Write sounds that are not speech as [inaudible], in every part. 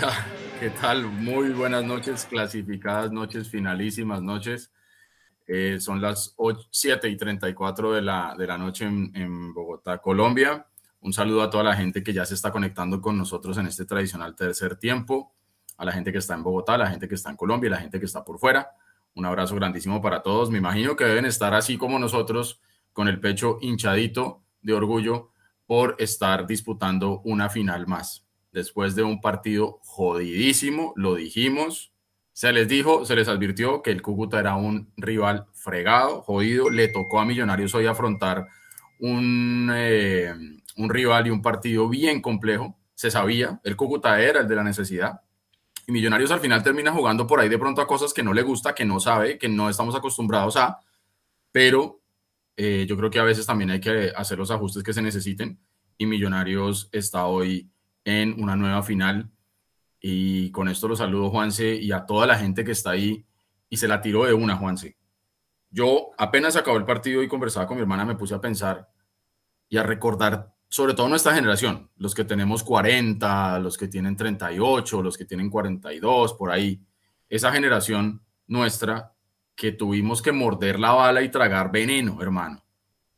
[laughs] ¿Qué tal? Muy buenas noches, clasificadas noches, finalísimas noches. Eh, son las 8, 7 y 34 de la, de la noche en, Bogotá, Colombia. Un saludo a toda la gente que ya se está conectando con nosotros en este tradicional tercer tiempo, a la gente que está en Bogotá, a la gente que está en Colombia, a la gente que está por fuera. Un abrazo grandísimo para todos. Me imagino que deben estar así como nosotros, con el pecho hinchadito de orgullo por estar disputando una final más. Después de un partido jodidísimo, lo dijimos, se les dijo, se les advirtió que el Cúcuta era un rival fregado, jodido. Le tocó a Millonarios hoy afrontar un, eh, un rival y un partido bien complejo. Se sabía, el Cúcuta era el de la necesidad. Y Millonarios al final termina jugando por ahí de pronto a cosas que no le gusta, que no sabe, que no estamos acostumbrados a. Pero eh, yo creo que a veces también hay que hacer los ajustes que se necesiten. Y Millonarios está hoy en una nueva final. Y con esto lo saludo, Juanse, y a toda la gente que está ahí. Y se la tiró de una, Juanse. Yo apenas acabó el partido y conversaba con mi hermana, me puse a pensar y a recordar, sobre todo nuestra generación, los que tenemos 40, los que tienen 38, los que tienen 42, por ahí. Esa generación nuestra que tuvimos que morder la bala y tragar veneno, hermano.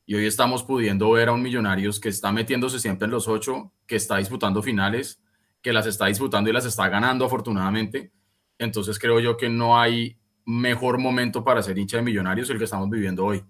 Y hoy estamos pudiendo ver a un Millonarios que está metiéndose siempre en los ocho, que está disputando finales, que las está disputando y las está ganando afortunadamente. Entonces creo yo que no hay mejor momento para ser hincha de Millonarios el que estamos viviendo hoy.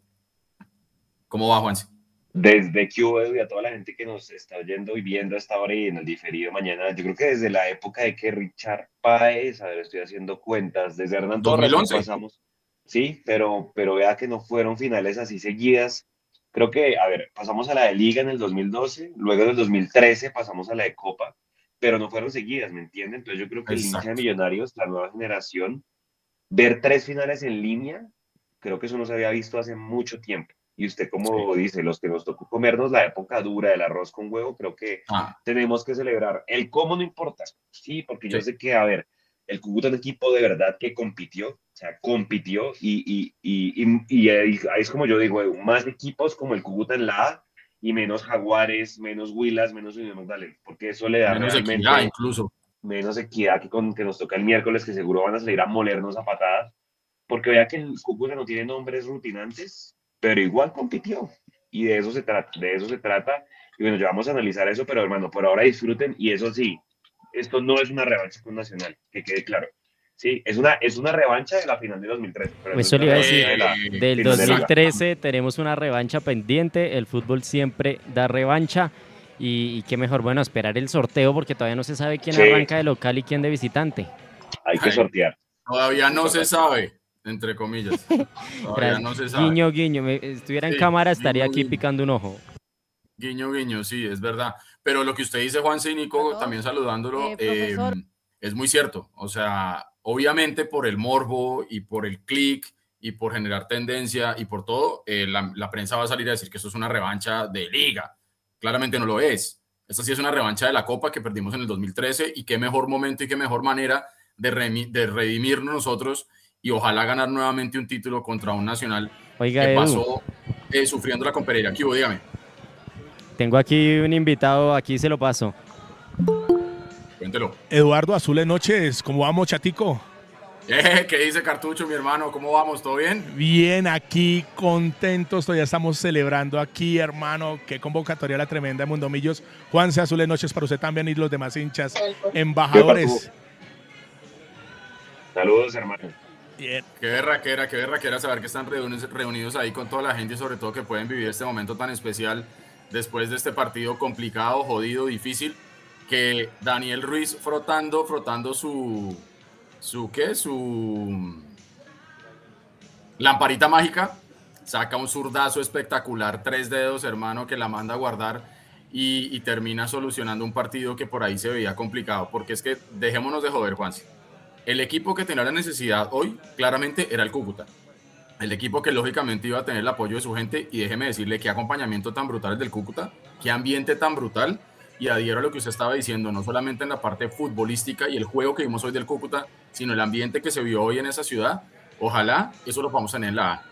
¿Cómo va, Juanse? Desde QV y a toda la gente que nos está oyendo y viendo hasta ahora y en el diferido mañana, yo creo que desde la época de que Richard Páez, a ver, estoy haciendo cuentas, desde Hernán Torres pasamos, sí, pero, pero vea que no fueron finales así seguidas. Creo que, a ver, pasamos a la de Liga en el 2012, luego en el 2013 pasamos a la de Copa, pero no fueron seguidas, ¿me entienden? Entonces yo creo que Exacto. el hincha de Millonarios, la nueva generación, ver tres finales en línea, creo que eso no se había visto hace mucho tiempo. Y usted, como sí. dice, los que nos tocó comernos la época dura del arroz con huevo, creo que ah. tenemos que celebrar. El cómo no importa, sí, porque yo sé que, a ver, el Cúcuta es un equipo de verdad que compitió, sea, compitió y, y, y, y, ahí es como yo digo, más equipos como el Cúcuta en la A y menos Jaguares, menos Huilas, menos Unión Magdalena, porque eso le da menos realmente equidad, incluso. menos equidad que, con, que nos toca el miércoles, que seguro van a salir a molernos a patadas, porque vea que el Cúcuta no tiene nombres rutinantes, pero igual compitió y de eso se trata, de eso se trata. Y bueno, ya vamos a analizar eso, pero hermano, por ahora disfruten y eso sí, esto no es una revancha con Nacional, que quede claro. Sí, es una, es una revancha de la final de 2013. Pero Eso le iba a decir, de la, del 2013 de tenemos una revancha pendiente, el fútbol siempre da revancha y, y, qué mejor, bueno, esperar el sorteo porque todavía no se sabe quién sí. arranca de local y quién de visitante. Hay que sortear. Todavía no se sabe entre comillas. [laughs] Todavía no se sabe. Guiño, guiño. Me, estuviera en cámara, estaría guiño, aquí picando un ojo. Guiño, guiño, sí, es verdad. Pero lo que usted dice, Juan y Nico, también saludándolo, eh, eh, es muy cierto. O sea, obviamente por el morbo y por el click y por generar tendencia y por todo, eh, la, la, prensa va a salir a decir que esto es una revancha de liga. Claramente no lo es. Esta sí es una revancha de la Copa que perdimos en el 2013 y qué mejor momento y qué mejor manera de, redimirnos nosotros y ojalá ganar nuevamente un título contra un nacional Oiga, que pasó eh, sufriendo la con Pereira. ¿Qué hubo? Dígame. Tengo aquí un invitado, aquí se lo paso. Cuéntelo. Eduardo Azules Noches, ¿cómo vamos, chatico? Eh, ¿Qué dice Cartucho, mi hermano? ¿Cómo vamos? ¿Todo bien? Bien, aquí contentos, todavía estamos celebrando aquí, hermano. Qué convocatoria la tremenda de Mundomillos. Juanse Azules Noches para usted también y los demás hinchas, embajadores. Saludos, hermano. Bien. Qué berraquera, qué berraquera saber que están reunidos, reunidos ahí con toda la gente y sobre todo que pueden vivir este momento tan especial después de este partido complicado, jodido, difícil, que Daniel Ruiz frotando, frotando su, su, ¿qué? Su lamparita mágica, saca un zurdazo espectacular, tres dedos, hermano, que la manda a guardar y, y termina solucionando un partido que por ahí se veía complicado, porque es que dejémonos de joder, Juanse el equipo que tenía la necesidad hoy claramente era el Cúcuta. El equipo que lógicamente iba a tener el apoyo de su gente y déjeme decirle qué acompañamiento tan brutal es del Cúcuta, qué ambiente tan brutal y adhiero a lo que usted estaba diciendo, no solamente en la parte futbolística y el juego que vimos hoy del Cúcuta, sino el ambiente que se vio hoy en esa ciudad. Ojalá eso lo podamos tener en la A.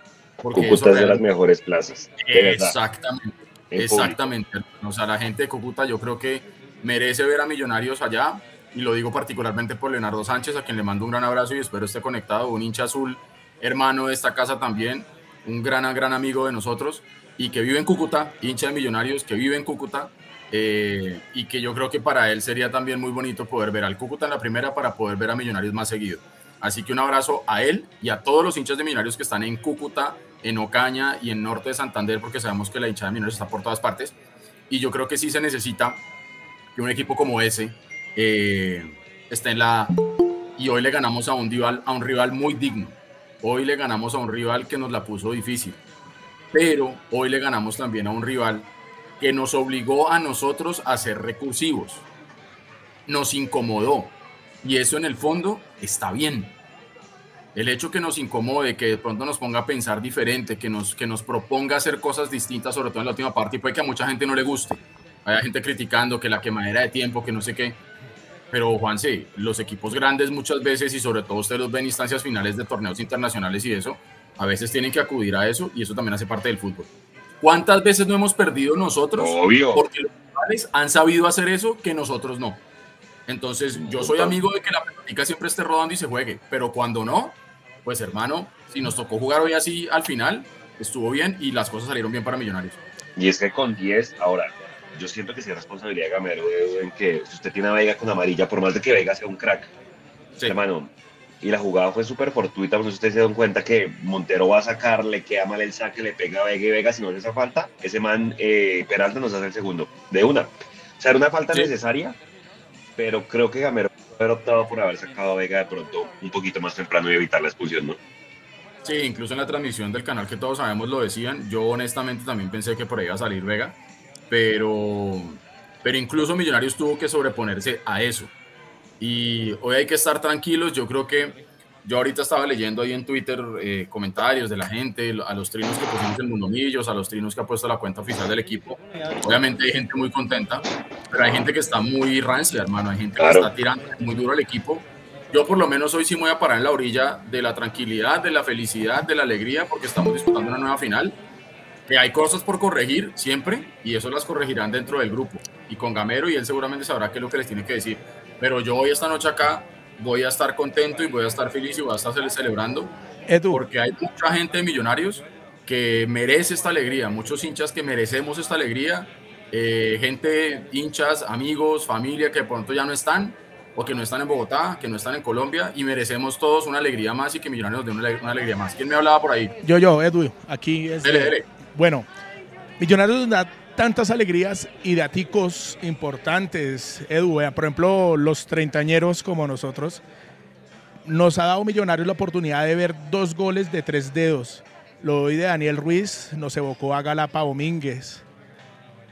Porque Cúcuta es de las mejores plazas. Exactamente, exactamente. O sea, la gente de Cúcuta yo creo que merece ver a Millonarios allá y lo digo particularmente por Leonardo Sánchez, a quien le mando un gran abrazo y espero esté conectado, un hincha azul, hermano de esta casa también, un gran, gran amigo de nosotros y que vive en Cúcuta, hincha de Millonarios, que vive en Cúcuta, eh, y que yo creo que para él sería también muy bonito poder ver al Cúcuta en la primera para poder ver a Millonarios más seguido. Así que un abrazo a él y a todos los hinchas de Millonarios que están en Cúcuta, en Ocaña y en Norte de Santander, porque sabemos que la hinchada de Millonarios está por todas partes. Y yo creo que sí se necesita que un equipo como ese eh, esté en la... Y hoy le ganamos a un, rival, a un rival muy digno. Hoy le ganamos a un rival que nos la puso difícil. Pero hoy le ganamos también a un rival que nos obligó a nosotros a ser recursivos. Nos incomodó. Y eso en el fondo está bien. El hecho que nos incomode, que de pronto nos ponga a pensar diferente, que nos, que nos proponga hacer cosas distintas, sobre todo en la última parte, y puede que a mucha gente no le guste. Hay gente criticando que la quemadera de tiempo, que no sé qué. Pero Juan, sí, los equipos grandes muchas veces, y sobre todo ustedes los ven instancias finales de torneos internacionales y eso, a veces tienen que acudir a eso y eso también hace parte del fútbol. ¿Cuántas veces no hemos perdido nosotros? Obvio. Porque los rivales han sabido hacer eso que nosotros no. Entonces, yo soy amigo de que la práctica siempre esté rodando y se juegue, pero cuando no, pues hermano, si nos tocó jugar hoy así al final, estuvo bien y las cosas salieron bien para Millonarios. Y es que con 10, ahora, yo siento que sí es responsabilidad de Gamero en que si usted tiene a Vega con amarilla, por más de que Vega sea un crack, hermano, y la jugada fue súper fortuita, pues ustedes se dan cuenta que Montero va a sacar, le queda mal el saque, le pega a Vega y Vega, si no le hace falta, ese man eh, Peralta nos hace el segundo, de una. O sea, era una falta necesaria, pero creo que Gamero haber optado por haber sacado a Vega de pronto un poquito más temprano y evitar la expulsión, ¿no? Sí, incluso en la transmisión del canal que todos sabemos lo decían, yo honestamente también pensé que por ahí iba a salir Vega, pero, pero incluso Millonarios tuvo que sobreponerse a eso. Y hoy hay que estar tranquilos. Yo creo que yo ahorita estaba leyendo ahí en Twitter eh, comentarios de la gente, a los trinos que pusimos en Mundomillos, a los trinos que ha puesto la cuenta oficial del equipo. Obviamente hay gente muy contenta, pero hay gente que está muy rancia, hermano. Hay gente que está tirando muy duro al equipo. Yo por lo menos hoy sí me voy a parar en la orilla de la tranquilidad, de la felicidad, de la alegría, porque estamos disputando una nueva final. Que hay cosas por corregir siempre y eso las corregirán dentro del grupo. Y con Gamero y él seguramente sabrá qué es lo que les tiene que decir pero yo hoy esta noche acá voy a estar contento y voy a estar feliz y voy a estar celebrando. Porque hay mucha gente de millonarios que merece esta alegría, muchos hinchas que merecemos esta alegría, eh, gente, hinchas, amigos, familia que de pronto ya no están o que no están en Bogotá, que no están en Colombia y merecemos todos una alegría más y que Millonarios nos den una, alegría más. ¿Quién me hablaba por ahí? Yo, yo, Edu, aquí es... Bueno, Millonarios tantas alegrías y daticos importantes, Edu. Por ejemplo, los treintañeros como nosotros, nos ha dado Millonarios la oportunidad de ver dos goles de tres dedos. Lo doy de Daniel Ruiz, nos evocó a Galapa Domínguez.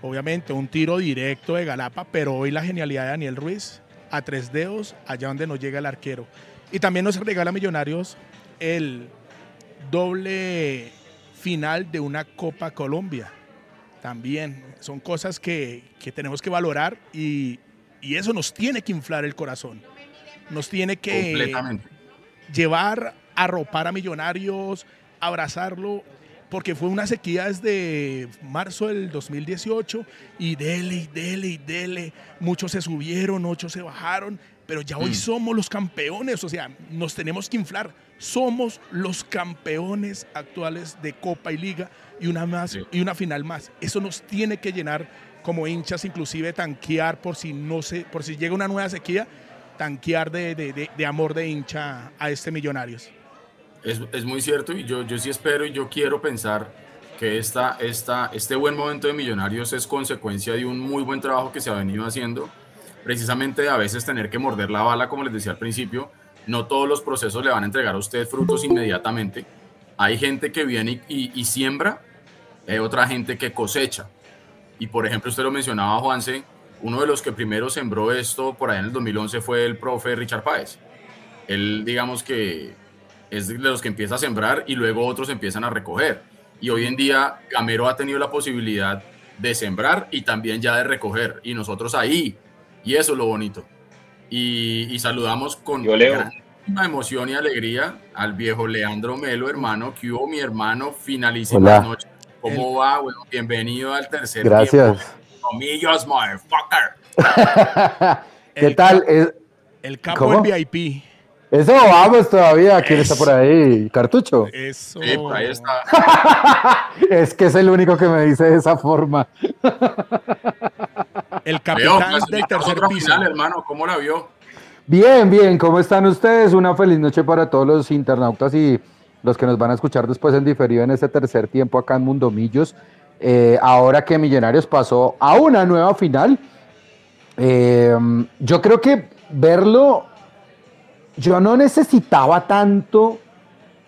Obviamente, un tiro directo de Galapa, pero hoy la genialidad de Daniel Ruiz a tres dedos, allá donde no llega el arquero. Y también nos regala Millonarios el doble final de una Copa Colombia también son cosas que, tenemos que valorar y, eso nos tiene que inflar el corazón. Nos tiene que llevar a ropar a millonarios, abrazarlo, porque fue una sequía desde marzo del 2018 y dele y dele y dele. Muchos se subieron, muchos se bajaron, pero ya hoy mm. somos los campeones, o sea, nos tenemos que inflar. Somos los campeones actuales de Copa y Liga y una más y una final más. Eso nos tiene que llenar como hinchas, inclusive tanquear por si no se, por si llega una nueva sequía, tanquear de, de, de, amor de hincha a este Millonarios. Es, es, muy cierto y yo, yo sí espero y yo quiero pensar que esta, esta, este buen momento de Millonarios es consecuencia de un muy buen trabajo que se ha venido haciendo, precisamente a veces tener que morder la bala, como les decía al principio, no todos los procesos le van a entregar a usted frutos inmediatamente. Hay gente que viene y, siembra hay otra gente que cosecha. Y por ejemplo, usted lo mencionaba, Juanse, uno de los que primero sembró esto por ahí en el 2011 fue el profe Richard Páez. Él, digamos que es de los que empieza a sembrar y luego otros empiezan a recoger. Y hoy en día Gamero ha tenido la posibilidad de sembrar y también ya de recoger. Y nosotros ahí. Y eso es lo bonito. Y, saludamos con gran emoción y alegría al viejo Leandro Melo, hermano, que hubo mi hermano, finalísima noche ¿Cómo va? Bueno, bienvenido al tercer Gracias. Comillos, motherfucker. [laughs] ¿Qué tal? El capo del VIP. Eso vamos todavía. ¿Quién está por ahí? ¿Cartucho? Eso. Sí, ahí está. [laughs] es que es el único que me dice de esa forma. [laughs] el capitán del tercer piso. Final, hermano, ¿cómo la vio? Bien, bien. ¿Cómo están ustedes? Una feliz noche para todos los internautas y los que nos van a escuchar después en diferido en este tercer tiempo acá en Mundomillos. Eh, ahora que Millonarios pasó a una nueva final, eh, yo creo que verlo yo no necesitaba tanto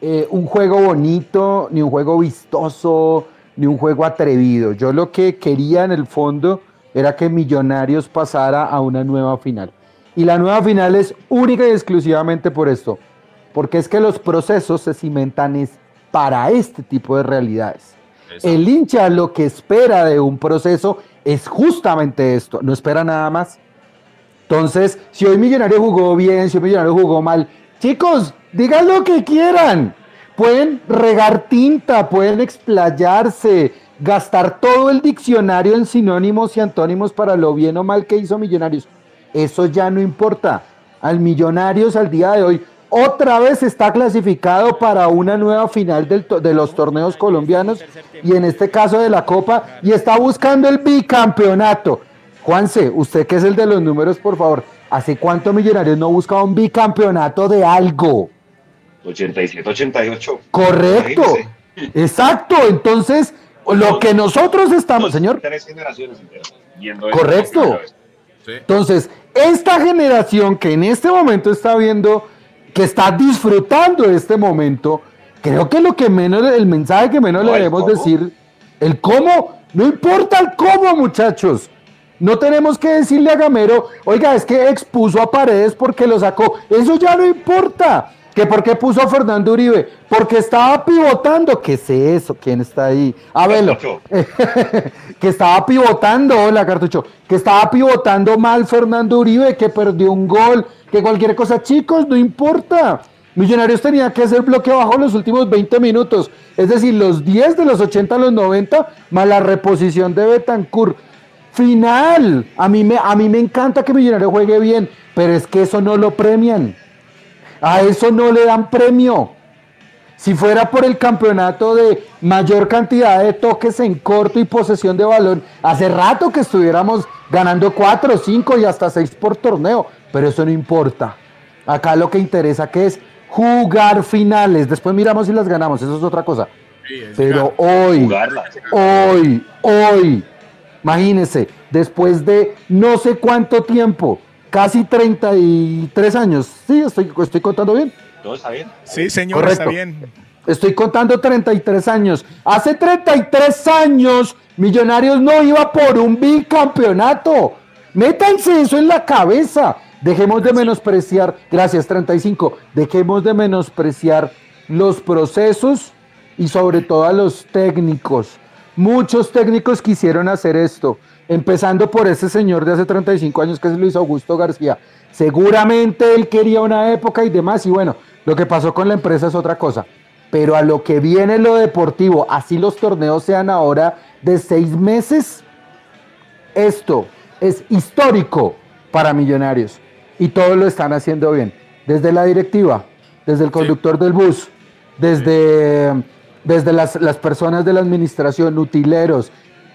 eh, un juego bonito, ni un juego vistoso, ni un juego atrevido. Yo lo que quería en el fondo era que Millonarios pasara a una nueva final. Y la nueva final es única y exclusivamente por esto, porque es que los procesos se cimentan es para este tipo de realidades. El hincha lo que espera de un proceso es justamente esto, no espera nada más. Entonces, si hoy Millonario jugó bien, si hoy Millonario jugó mal, chicos, digan lo que quieran. Pueden regar tinta, pueden explayarse, gastar todo el diccionario en sinónimos y antónimos para lo bien o mal que hizo Millonarios. Eso ya no importa. Al Millonarios al día de hoy otra vez está clasificado para una nueva final de los torneos colombianos y en este caso de la Copa y está buscando el bicampeonato. Juanse, usted que es el de los números, por favor, ¿hace cuánto Millonarios no buscaba un bicampeonato de algo? 87, 88. Correcto. Exacto. Entonces, lo que nosotros estamos, señor. Tres generaciones Correcto. Entonces, esta generación que en este momento está viendo, que está disfrutando de este momento, creo que lo que menos, el mensaje que menos le debemos decir, el cómo, no importa el cómo, muchachos. No tenemos que decirle a Gamero, oiga, es que expuso a Paredes porque lo sacó. Eso ya no importa. ¿Que por qué puso a Fernando Uribe? Porque estaba pivotando. ¿Qué es eso? ¿Quién está ahí? A verlo. [laughs] que estaba pivotando, hola Cartucho. Que estaba pivotando mal Fernando Uribe, que perdió un gol, que cualquier cosa. Chicos, no importa. Millonarios tenía que hacer bloque bajo los últimos 20 minutos. Es decir, los 10 de los 80 a los 90, más la reposición de Betancourt final. A mí, me, a mí me encanta que Millonario juegue bien, pero es que eso no lo premian. A eso no le dan premio. Si fuera por el campeonato de mayor cantidad de toques en corto y posesión de balón, hace rato que estuviéramos ganando 4, 5 y hasta 6 por torneo, pero eso no importa. Acá lo que interesa que es jugar finales. Después miramos si las ganamos, eso es otra cosa. pero hoy, hoy, hoy, Imagínense, después de no sé cuánto tiempo, casi 33 años. Sí, estoy, estoy contando bien. ¿Todo está bien? Sí, señor, está bien. Estoy contando 33 años. Hace 33 años, Millonarios no iba por un bicampeonato. Métanse eso en la cabeza. Dejemos de menospreciar, gracias 35, dejemos de menospreciar los procesos y sobre todo a los técnicos. Muchos técnicos quisieron hacer esto, empezando por ese señor de hace 35 años que es Luis Augusto García. Seguramente él quería una época y demás, y bueno, lo que pasó con la empresa es otra cosa. Pero a lo que viene lo deportivo, así los torneos sean ahora de seis meses, esto es histórico para Millonarios y todos lo están haciendo bien. Desde la directiva, desde el conductor del bus, desde desde las, personas de la administración, utileros,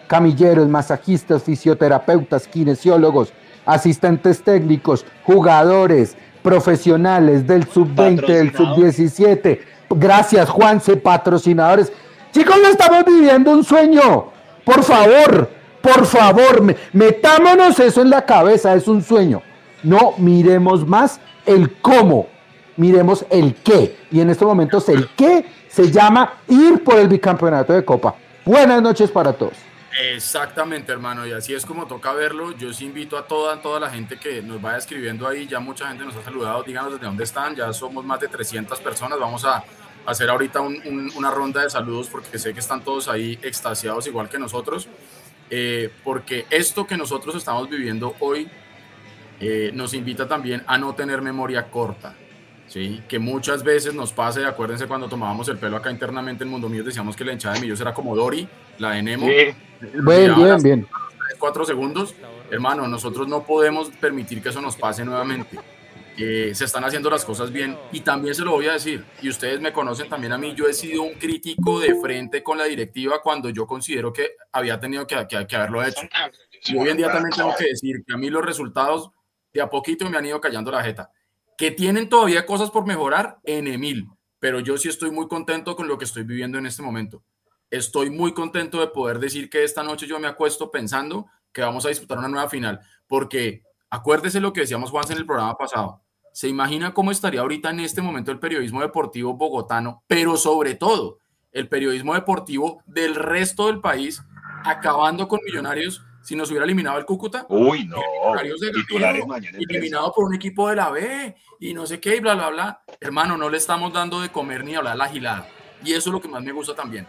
camilleros, masajistas, fisioterapeutas, kinesiólogos, asistentes técnicos, jugadores, profesionales del sub-20, del sub-17. Gracias, Juanse, patrocinadores. Chicos, no estamos viviendo un sueño. Por favor, por favor, metámonos eso en la cabeza, es un sueño. No miremos más el cómo, miremos el qué. Y en estos momentos el qué se llama ir por el bicampeonato de Copa. Buenas noches para todos. Exactamente, hermano, y así es como toca verlo. Yo os invito a toda, toda la gente que nos vaya escribiendo ahí. Ya mucha gente nos ha saludado. Díganos desde dónde están. Ya somos más de 300 personas. Vamos a hacer ahorita una ronda de saludos porque sé que están todos ahí extasiados igual que nosotros. Eh, porque esto que nosotros estamos viviendo hoy eh, nos invita también a no tener memoria corta. ¿Sí? que muchas veces nos pasa, acuérdense cuando tomábamos el pelo acá internamente en Mundo Mío, decíamos que la hinchada de Millos era como Dori, la de Nemo. Bien, bien, bien. Cuatro segundos, hermano, nosotros no podemos permitir que eso nos pase nuevamente. eh, se están haciendo las cosas bien y también se lo voy a decir, y ustedes me conocen también a mí, yo he sido un crítico de frente con la directiva cuando yo considero que había tenido que, que, haberlo hecho. Y hoy en día también tengo que decir que a mí los resultados de a poquito me han ido callando la jeta. Que tienen todavía cosas por mejorar en Emil, pero yo sí estoy muy contento con lo que estoy viviendo en este momento. Estoy muy contento de poder decir que esta noche yo me acuesto pensando que vamos a disputar una nueva final, porque acuérdese lo que decíamos Juan en el programa pasado ¿Se imagina cómo estaría ahorita en este momento el periodismo deportivo bogotano, pero sobre todo el periodismo deportivo del resto del país, acabando con Millonarios si nos hubiera eliminado el Cúcuta? Uy, no. eliminado por un equipo de la B y no sé qué, y bla, bla, bla. Hermano, no le estamos dando de comer ni hablar la gilada. Y eso es lo que más me gusta también.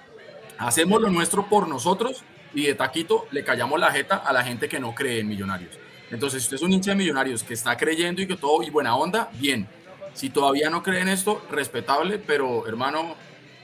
Hacemos lo nuestro por nosotros y de taquito le callamos la jeta a la gente que no cree en Millonarios. Entonces, si usted es un hincha de millonarios que está creyendo y que todo y buena onda, bien. Si todavía no cree en esto, respetable, pero hermano,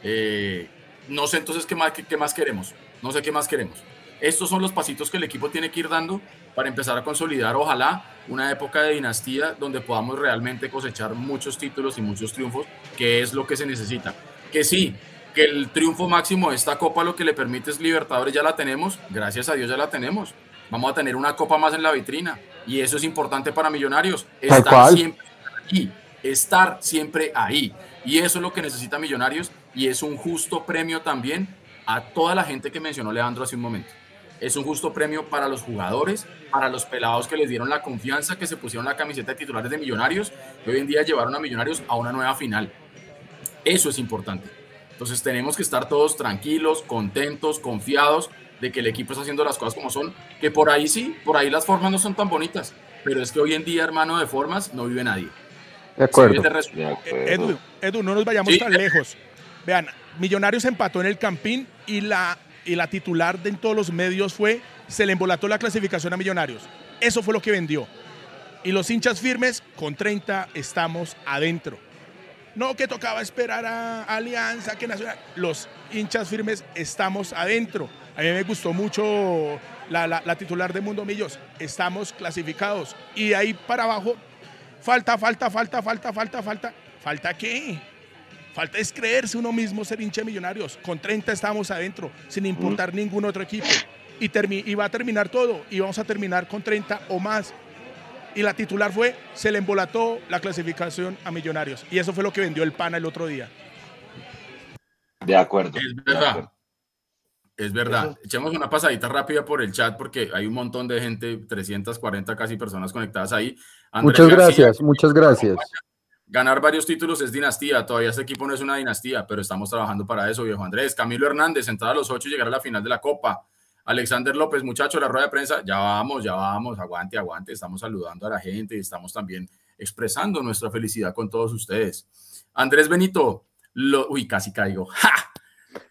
eh, no sé entonces qué más, qué, más queremos. No sé qué más queremos. Estos son los pasitos que el equipo tiene que ir dando para empezar a consolidar, ojalá, una época de dinastía donde podamos realmente cosechar muchos títulos y muchos triunfos, que es lo que se necesita. Que sí, que el triunfo máximo de esta copa lo que le permite es Libertadores, ya la tenemos, gracias a Dios ya la tenemos vamos a tener una copa más en la vitrina. Y eso es importante para Millonarios. Estar siempre ahí. Estar siempre ahí. Y eso es lo que necesita Millonarios. Y es un justo premio también a toda la gente que mencionó Leandro hace un momento. Es un justo premio para los jugadores, para los pelados que les dieron la confianza, que se pusieron la camiseta de titulares de Millonarios, y hoy en día llevaron a Millonarios a una nueva final. Eso es importante. Entonces tenemos que estar todos tranquilos, contentos, confiados, de que el equipo está haciendo las cosas como son, que por ahí sí, por ahí las formas no son tan bonitas, pero es que hoy en día, hermano, de formas no vive nadie. De acuerdo. Edu, Edu, no nos vayamos tan lejos. Vean, Millonarios empató en el Campín y la, y la titular de en todos los medios fue, se le embolató la clasificación a Millonarios. Eso fue lo que vendió. Y los hinchas firmes, con 30 estamos adentro. No que tocaba esperar a Alianza, que Nacional. Los hinchas firmes estamos adentro. A mí me gustó mucho la, titular de Mundo Millos. Estamos clasificados. Y ahí para abajo, falta, falta, falta, falta, falta, falta. ¿Falta qué? Falta es creerse uno mismo ser hincha de millonarios. Con 30 estamos adentro, sin importar ningún otro equipo. Y, y va a terminar todo. Y vamos a terminar con 30 o más. Y la titular fue, se le embolató la clasificación a millonarios. Y eso fue lo que vendió el PANA el otro día. De acuerdo. Es verdad. Es verdad. Echemos una pasadita rápida por el chat porque hay un montón de gente, 340 casi personas conectadas ahí. muchas gracias, muchas gracias. Ganar varios títulos es dinastía. Todavía este equipo no es una dinastía, pero estamos trabajando para eso, viejo Andrés. Camilo Hernández, entrar a los ocho y llegar a la final de la Copa. Alexander López, muchacho, la rueda de prensa. Ya vamos, ya vamos, aguante, aguante. Estamos saludando a la gente y estamos también expresando nuestra felicidad con todos ustedes. Andrés Benito, lo, uy, casi caigo. ¡Ja!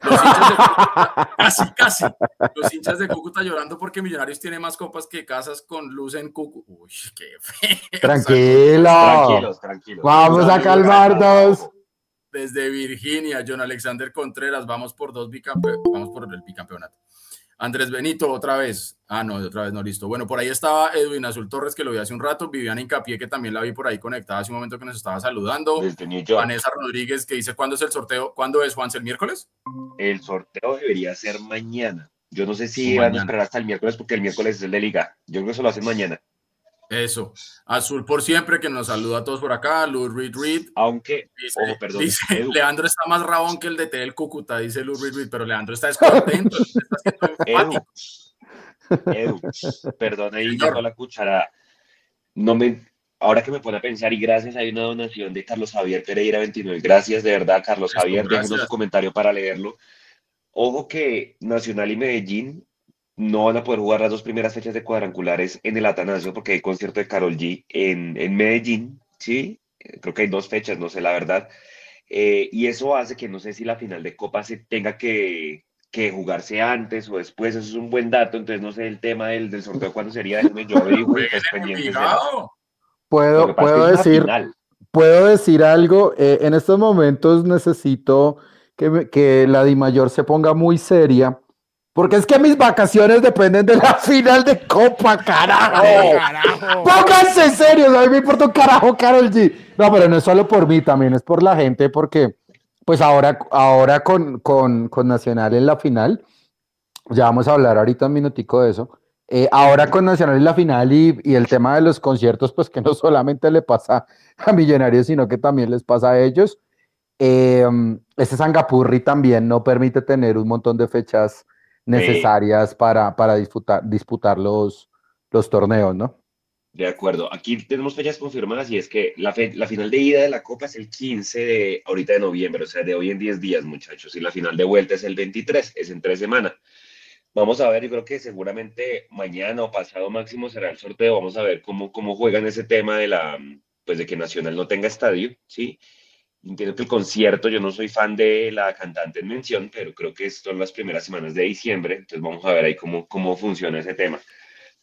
Los hinchas de Cúcuta, [laughs] casi, casi. Los hinchas de Cúcuta llorando porque Millonarios tiene más copas que casas con luz en Cúcuta. Uy, qué feo. Tranquilo. Tranquilos, tranquilos. Vamos a calmarnos. Desde Virginia, John Alexander Contreras, vamos por dos bicampeonatos. Vamos por el bicampeonato. Andrés Benito, otra vez. Ah, no, otra vez no, listo. Bueno, por ahí estaba Edwin Azul Torres, que lo vi hace un rato. Viviana Incapié, que también la vi por ahí conectada hace un momento que nos estaba saludando. Vanessa Rodríguez, que dice, ¿cuándo es el sorteo? ¿Cuándo es, Juan? ¿El miércoles? El sorteo debería ser mañana. Yo no sé si van a esperar hasta el miércoles, porque el miércoles es el de liga. Yo creo que eso lo hacen mañana. Eso. Azul por siempre, que nos saluda a todos por acá. Luz Reed Reed. Aunque, dice, perdón, Leandro está más rabón que el de del Cúcuta, dice Luz Reed Reed, pero Leandro está descontento. [laughs] Edu, Edu, perdón ahí no la cuchara. No me, ahora que me pone a pensar, y gracias, hay una donación de Carlos Javier Pereira 29. Gracias, de verdad, Carlos Javier. Déjenos su comentario para leerlo. Ojo que Nacional y Medellín no van a poder jugar las dos primeras fechas de cuadrangulares en el Atanasio porque hay concierto de Carol G en, en Medellín, ¿sí? Creo que hay dos fechas, no sé la verdad. Eh, y eso hace que no sé si la final de Copa se tenga que, que, jugarse antes o después, eso es un buen dato, entonces no sé el tema del, del sorteo cuándo sería, déjeme yo Puedo, puedo decir, puedo decir algo, eh, en estos momentos necesito que, que la Di Mayor se ponga muy seria Porque es que mis vacaciones dependen de la [laughs] final de Copa, carajo. Pónganse serios, a mí me importa un carajo, Carol G. No, pero no es solo por mí, también es por la gente, porque pues ahora, ahora con, con, con Nacional en la final, ya vamos a hablar ahorita un minutico de eso. Eh, ahora con Nacional en la final y, y, el tema de los conciertos, pues que no solamente le pasa a Millonarios, sino que también les pasa a ellos. Eh, este Sangapurri también no permite tener un montón de fechas necesarias para, para disputar, disputar los, los torneos, ¿no? De acuerdo. Aquí tenemos fechas confirmadas y es que la, la final de ida de la Copa es el 15 de ahorita de noviembre, o sea, de hoy en 10 días, muchachos. Y la final de vuelta es el 23, es en tres semanas. Vamos a ver, yo creo que seguramente mañana o pasado máximo será el sorteo. Vamos a ver cómo, cómo juegan ese tema de la, pues de que Nacional no tenga estadio, ¿sí? Entiendo que el concierto, yo no soy fan de la cantante en mención, pero creo que son las primeras semanas de diciembre, entonces vamos a ver ahí cómo, cómo funciona ese tema.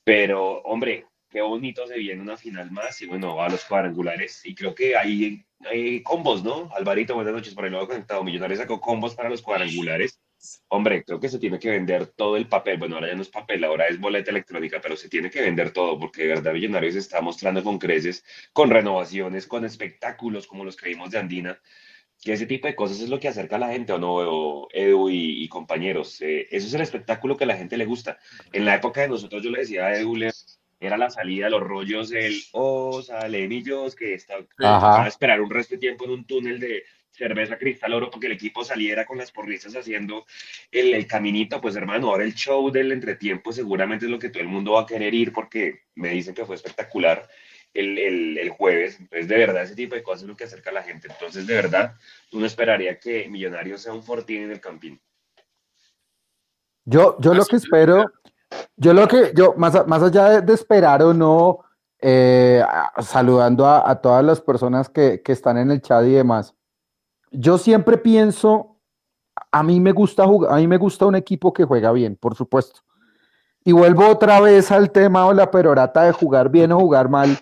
Pero, hombre, qué bonito se viene una final más y bueno, va a los cuadrangulares y creo que hay, hay combos, ¿no? Alvarito, buenas noches, por el lado conectado. Millonarios sacó combos para los cuadrangulares. Hombre, creo que se tiene que vender todo el papel. Bueno, ahora ya no es papel, ahora es boleta electrónica, pero se tiene que vender todo porque de verdad Millonarios está mostrando con creces, con renovaciones, con espectáculos como los que vimos de Andina, que ese tipo de cosas es lo que acerca a la gente, ¿o no, Edu y, compañeros? Eh, eso es el espectáculo que a la gente le gusta. En la época de nosotros yo le decía a Edu, era la salida los rollos del, oh, sale Millos, que está, a esperar un resto de tiempo en un túnel de cerveza cristal oro porque el equipo saliera con las porristas haciendo el, el, caminito, pues hermano, ahora el show del entretiempo seguramente es lo que todo el mundo va a querer ir porque me dicen que fue espectacular el, el, el jueves, entonces de verdad ese tipo de cosas es lo que acerca a la gente, entonces de verdad uno esperaría que Millonarios sea un fortín en el campín. Yo, yo lo que espero, yo lo que, yo, más, más allá de, esperar o no, eh, saludando a, a, todas las personas que, que están en el chat y demás, yo siempre pienso, a mí me gusta jugar, a mí me gusta un equipo que juega bien, por supuesto. Y vuelvo otra vez al tema o la perorata de jugar bien o jugar mal.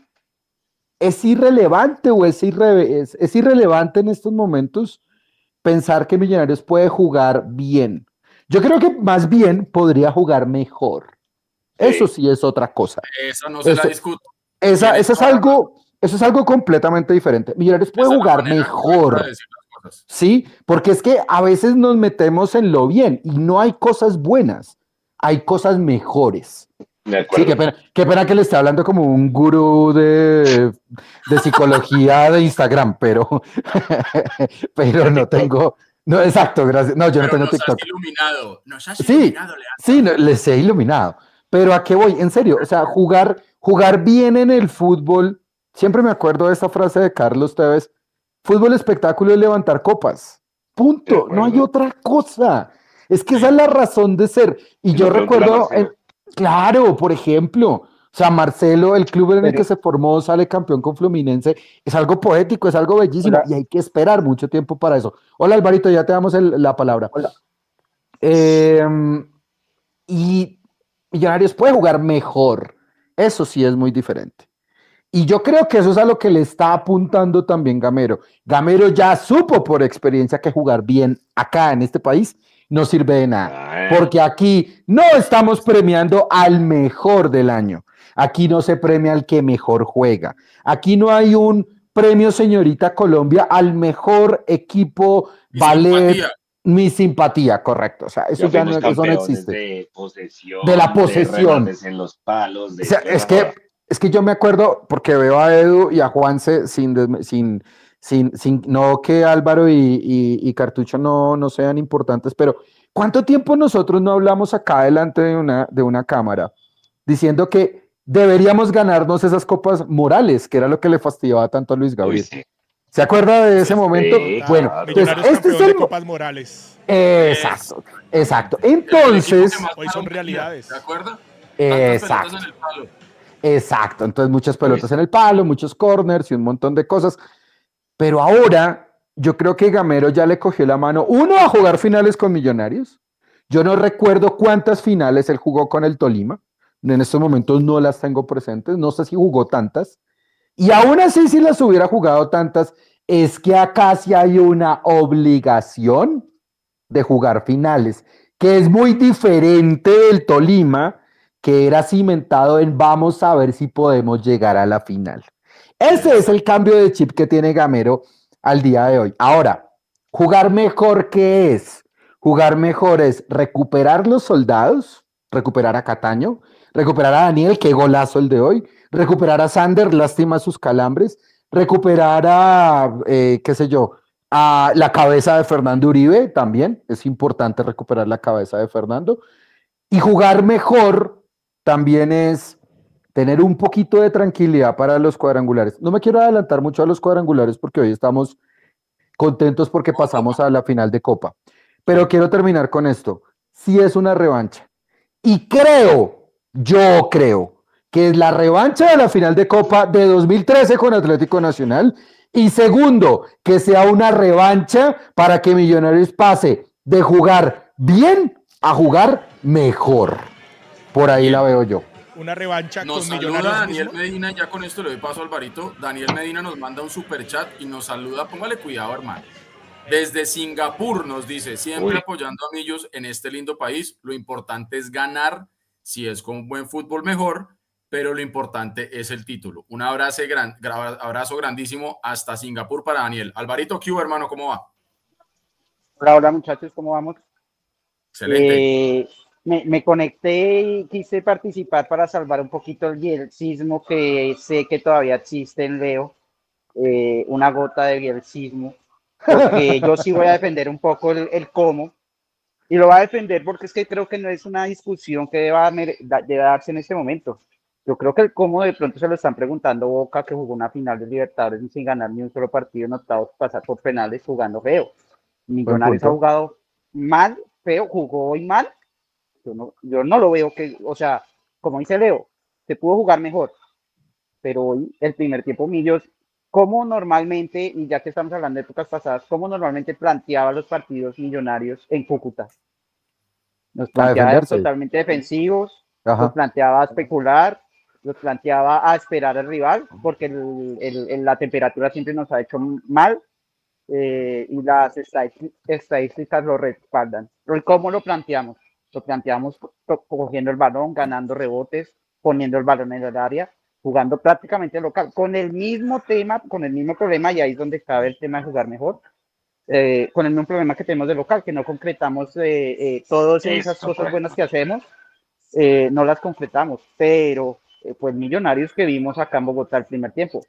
¿Es irrelevante o es, es, irrelevante en estos momentos pensar que Millonarios puede jugar bien? Yo creo que más bien podría jugar mejor. Eso sí es otra cosa. Esa no se la discuto. Esa, es algo, eso es algo completamente diferente. Millonarios puede jugar mejor. ¿Sí? Porque es que a veces nos metemos en lo bien y no hay cosas buenas, hay cosas mejores. Sí, qué pena, qué pena, que le esté hablando como un gurú de, de psicología de Instagram, pero, [laughs] pero no tengo, no, exacto, gracias. No, yo no tengo nos TikTok. Has iluminado, nos has sí, iluminado, sí, les he iluminado. Pero a qué voy, en serio, o sea, jugar, jugar bien en el fútbol, siempre me acuerdo de esta frase de Carlos Tevez, Fútbol espectáculo es levantar copas. Punto. No hay otra cosa. Es que esa es la razón de ser. Y yo recuerdo, claro, por ejemplo, o sea, Marcelo, el club en el que se formó, sale campeón con Fluminense. Es algo poético, es algo bellísimo y hay que esperar mucho tiempo para eso. Hola, Alvarito, ya te damos la palabra. Hola. Em, y Millonarios puede jugar mejor. Eso sí es muy diferente. Y yo creo que eso es a lo que le está apuntando también Gamero. Gamero ya supo por experiencia que jugar bien acá en este país no sirve de nada, porque aquí no estamos premiando al mejor del año. Aquí no se premia al que mejor juega. Aquí no hay un premio señorita Colombia al mejor equipo mi ballet. Simpatía. Mi simpatía, correcto. O sea, eso ya, no, existe. De, posesión, de la posesión. en los palos. o sea, es que es que yo me acuerdo, porque veo a Edu y a Juanse sin, sin, sin, sin no que Álvaro y, y, Cartucho no, no sean importantes, pero ¿cuánto tiempo nosotros no hablamos acá delante de una, de una cámara diciendo que deberíamos ganarnos esas copas morales, que era lo que le fastidiaba tanto a Luis Gabriel? ¿Se acuerda de ese momento? bueno, entonces, este es el... copas morales. Exacto, exacto. Entonces... Hoy son realidades. ¿Se acuerda? Exacto. Exacto, entonces muchas pelotas en el palo, muchos corners y un montón de cosas. Pero ahora yo creo que Gamero ya le cogió la mano, uno, a jugar finales con Millonarios. Yo no recuerdo cuántas finales él jugó con el Tolima. En estos momentos no las tengo presentes, no sé si jugó tantas. Y aún así, si las hubiera jugado tantas, es que acá sí hay una obligación de jugar finales. que es muy diferente del Tolima, que era cimentado en vamos a ver si podemos llegar a la final. Ese es el cambio de chip que tiene Gamero al día de hoy. Ahora, jugar mejor, ¿qué es? Jugar mejor es recuperar los soldados, recuperar a Cataño, recuperar a Daniel, qué golazo el de hoy, recuperar a Sander, lástima sus calambres, recuperar a, eh, qué sé yo, a la cabeza de Fernando Uribe también, es importante recuperar la cabeza de Fernando, y jugar mejor también es tener un poquito de tranquilidad para los cuadrangulares. No me quiero adelantar mucho a los cuadrangulares porque hoy estamos contentos porque pasamos a la final de Copa, pero quiero terminar con esto. Si es una revancha, y creo, yo creo, que es la revancha de la final de Copa de 2013 con Atlético Nacional. Y segundo, que sea una revancha para que Millonarios pase de jugar bien a jugar mejor. Por ahí la veo yo. Una revancha nos con saluda Daniel Medina, ya con esto le doy paso a Alvarito. Daniel Medina nos manda un super chat y nos saluda. Póngale cuidado, hermano. Desde Singapur nos dice, siempre apoyando a Millos en este lindo país. Lo importante es ganar. Si es con buen fútbol, mejor pero lo importante es el título. Un abrazo, gran, abrazo grandísimo hasta Singapur para Daniel. Alvarito Q, hermano, ¿cómo va? Hola, hola muchachos, ¿cómo vamos? Excelente. Eh, me, conecté y quise participar para salvar un poquito el sismo que sé que todavía existe en Leo, eh, una gota de sismo, porque [laughs] yo sí voy a defender un poco el, el cómo, y lo voy a defender porque es que creo que no es una discusión que deba, deba darse en este momento. Yo creo que el cómo de pronto se lo están preguntando Boca, que jugó una final de Libertadores sin ganar ni un solo partido en octavos, pasar por penales jugando feo. Millonarios ha jugado mal, feo, jugó hoy mal. Yo no, yo no lo veo que, o sea, como dice Leo, se pudo jugar mejor. Pero hoy, el primer tiempo, Millos, como normalmente, y ya que estamos hablando de épocas pasadas, cómo normalmente planteaba los partidos millonarios en Cúcuta. Nos planteaba totalmente defensivos, nos planteaba especular, los planteaba a esperar al rival, porque el, la temperatura siempre nos ha hecho mal eh, y las estadísticas lo respaldan. ¿Cómo lo planteamos? Lo planteamos cogiendo el balón, ganando rebotes, poniendo el balón en el área, jugando prácticamente local, con el mismo tema, con el mismo problema, y ahí es donde cabe el tema de jugar mejor, eh, con el mismo problema que tenemos de local, que no concretamos eh, todas esas cosas buenas que hacemos, no las concretamos, pero eh, pues millonarios que vimos acá en Bogotá el primer tiempo.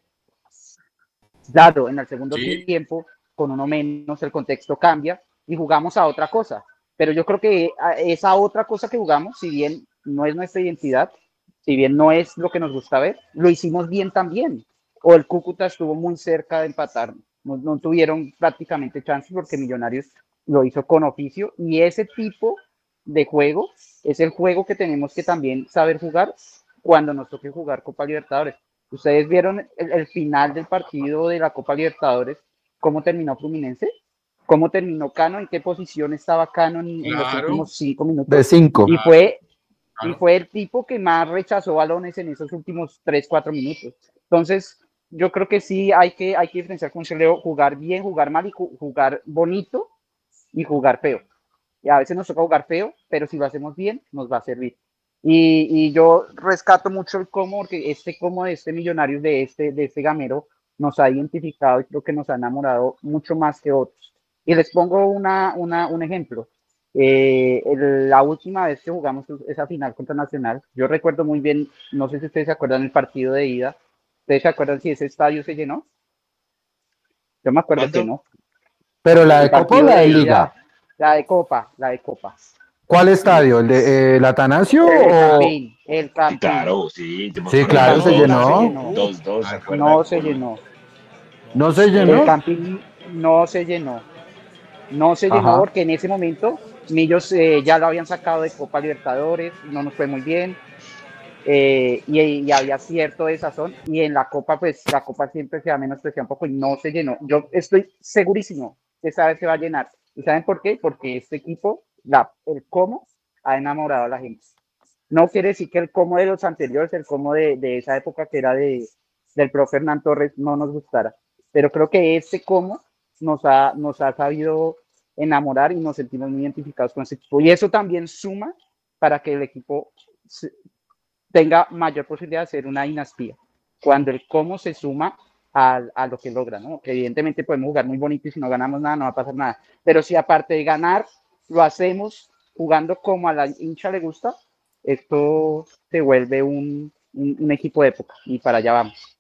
Dado en el segundo tiempo, con uno menos, el contexto cambia y jugamos a otra cosa. Pero yo creo que esa otra cosa que jugamos, si bien no es nuestra identidad, si bien no es lo que nos gusta ver, lo hicimos bien también. O el Cúcuta estuvo muy cerca de empatar. No, tuvieron prácticamente chances porque Millonarios lo hizo con oficio y ese tipo de juego es el juego que tenemos que también saber jugar cuando nos toque jugar Copa Libertadores. Ustedes vieron el, final del partido de la Copa Libertadores, cómo terminó Fluminense, cómo terminó Cano, en qué posición estaba Cano en, los últimos cinco minutos. De cinco. Y fue, y fue el tipo que más rechazó balones en esos últimos tres, cuatro minutos. Entonces, yo creo que sí hay que, hay que diferenciar con Leo, jugar bien, jugar mal y jugar bonito y jugar feo. Y a veces nos toca jugar feo, pero si lo hacemos bien, nos va a servir. Y, yo rescato mucho el cómo, porque este cómo de este millonario, de este, de este gamero, nos ha identificado y creo que nos ha enamorado mucho más que otros. Y les pongo una, una, un ejemplo. Eh, la última vez que jugamos esa final contra Nacional, yo recuerdo muy bien, no sé si ustedes se acuerdan el partido de ida. ¿Ustedes se acuerdan si ese estadio se llenó? Yo me acuerdo que no. ¿Pero la de Copa o la de Liga? La de Copa, la de Copa. ¿Cuál estadio? ¿El de eh, Atanasio? El Campín, el Campín. Claro, sí. Sí, claro, se llenó. Dos, dos, no se llenó. ¿No se llenó? El Campín no se llenó. No se llenó porque en ese momento Millos eh, ya lo habían sacado de Copa Libertadores, no nos fue muy bien. Eh, y, había cierto desazón y en la copa pues la copa siempre se da menos presión un poco y no se llenó yo estoy segurísimo que esa vez se va a llenar y saben por qué porque este equipo el cómo ha enamorado a la gente. No quiere decir que el cómo de los anteriores, el cómo de, de esa época que era de, del profe Hernán Torres, no nos gustara. Pero creo que este cómo nos ha, nos ha sabido enamorar y nos sentimos muy identificados con ese equipo. Y eso también suma para que el equipo tenga mayor posibilidad de ser una dinastía. Cuando el cómo se suma a, a, lo que logra, ¿no? Que evidentemente podemos jugar muy bonito y si no ganamos nada no va a pasar nada. Pero si aparte de ganar lo hacemos jugando como a la hincha le gusta, esto se vuelve un, un, equipo de época y para allá vamos.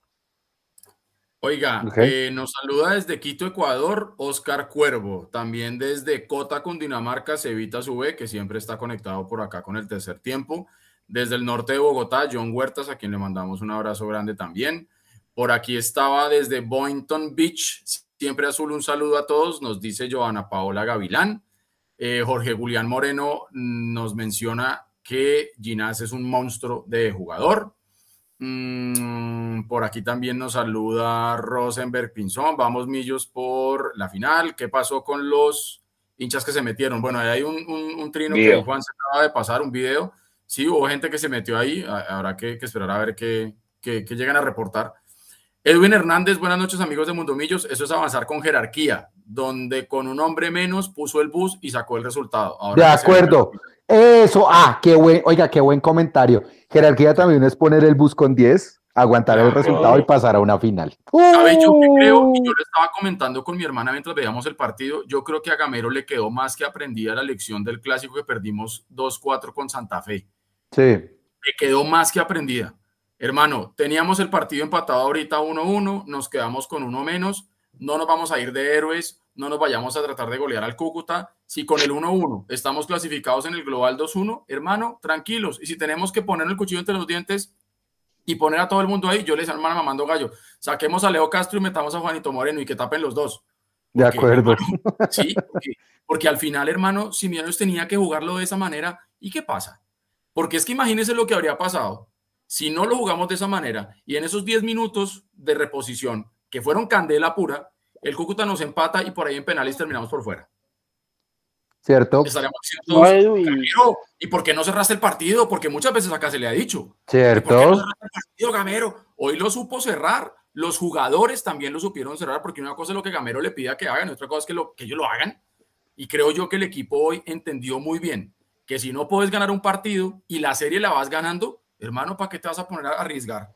Oiga, eh, nos saluda desde Quito, Ecuador, Oscar Cuervo. También desde Cota, Cundinamarca, Cevita Sube, que siempre está conectado por acá con el tercer tiempo. Desde el norte de Bogotá, John Huertas, a quien le mandamos un abrazo grande también. Por aquí estaba desde Boynton Beach, siempre azul, un saludo a todos, nos dice Joana Paola Gavilán. Eh, Jorge Julián Moreno nos menciona que Ginás es un monstruo de jugador. Mm, por aquí también nos saluda Rosenberg Pinzón. Vamos, Millos, por la final. ¿Qué pasó con los hinchas que se metieron? Bueno, ahí hay un, trino que Juan se acaba de pasar, un video. Sí, hubo gente que se metió ahí. Habrá que, esperar a ver qué, qué, llegan a reportar. Edwin Hernández, buenas noches amigos de Mundo Millos. Eso es avanzar con jerarquía, donde con un hombre menos puso el bus y sacó el resultado. de acuerdo. Eso, ah, qué buen, oiga, qué buen comentario. Jerarquía también es poner el bus con 10, aguantar el resultado y pasar a una final. yo creo? Y yo le estaba comentando con mi hermana mientras veíamos el partido, yo creo que a Gamero le quedó más que aprendida la lección del clásico que perdimos 2-4 con Santa Fe. Sí. Le quedó más que aprendida. Hermano, teníamos el partido empatado ahorita 1-1, nos quedamos con uno menos, no nos vamos a ir de héroes, no nos vayamos a tratar de golear al Cúcuta. Si con el 1-1 estamos clasificados en el global 2-1, hermano, tranquilos. Y si tenemos que poner el cuchillo entre los dientes y poner a todo el mundo ahí, yo les hermano mamando gallo. Saquemos a Leo Castro y metamos a Juanito Moreno y que tapen los dos. de acuerdo. sí, porque, al final, hermano, si Millonarios tenía que jugarlo de esa manera, ¿y qué pasa? Porque es que imagínense lo que habría pasado si no lo jugamos de esa manera y en esos 10 minutos de reposición, que fueron candela pura, el Cúcuta nos empata y por ahí en penales terminamos por fuera. ¿Cierto? y... por qué no cerraste el partido? Porque muchas veces acá se le ha dicho. ¿Cierto? ¿Por qué no cerraste el partido, Gamero? Hoy lo supo cerrar. Los jugadores también lo supieron cerrar porque una cosa es lo que Gamero le pida que hagan, otra cosa es que, lo, que ellos lo hagan. Y creo yo que el equipo hoy entendió muy bien que si no puedes ganar un partido y la serie la vas ganando, hermano, ¿para qué te vas a poner a arriesgar?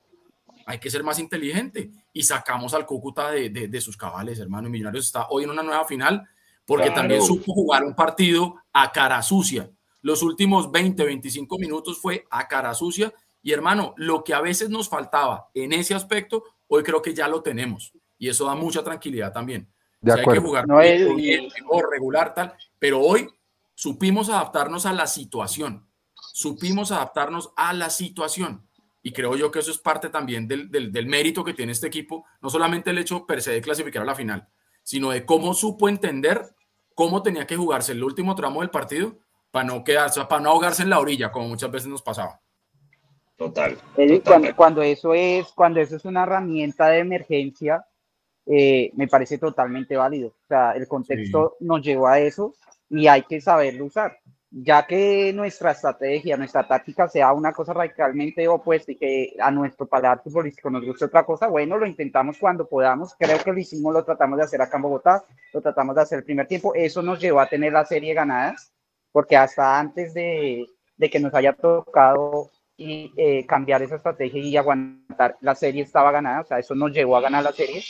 Hay que ser más inteligente y sacamos al Cúcuta de, de, sus cabales, hermano. Millonarios está hoy en una nueva final porque también supo jugar un partido a cara sucia. Los últimos 20, 25 minutos fue a cara sucia y hermano, lo que a veces nos faltaba en ese aspecto, hoy creo que ya lo tenemos y eso da mucha tranquilidad también. De acuerdo. Hay que jugar no bien, regular, tal, pero hoy supimos adaptarnos a la situación, supimos adaptarnos a la situación y creo yo que eso es parte también del, del, mérito que tiene este equipo, no solamente el hecho per se de clasificar a la final, sino de cómo supo entender cómo tenía que jugarse el último tramo del partido para no quedarse, para no ahogarse en la orilla, como muchas veces nos pasaba. Total. Cuando, eso es, cuando eso es una herramienta de emergencia, eh, me parece totalmente válido. O sea, el contexto nos llevó a eso y hay que saberlo usar ya que nuestra estrategia, nuestra táctica sea una cosa radicalmente opuesta y que a nuestro paladar futbolístico nos guste otra cosa, bueno, lo intentamos cuando podamos. Creo que lo hicimos, lo tratamos de hacer acá en Bogotá, lo tratamos de hacer el primer tiempo. Eso nos llevó a tener la serie ganadas, porque hasta antes de, de que nos haya tocado y eh, cambiar esa estrategia y aguantar, la serie estaba ganada, o sea, eso nos llevó a ganar la serie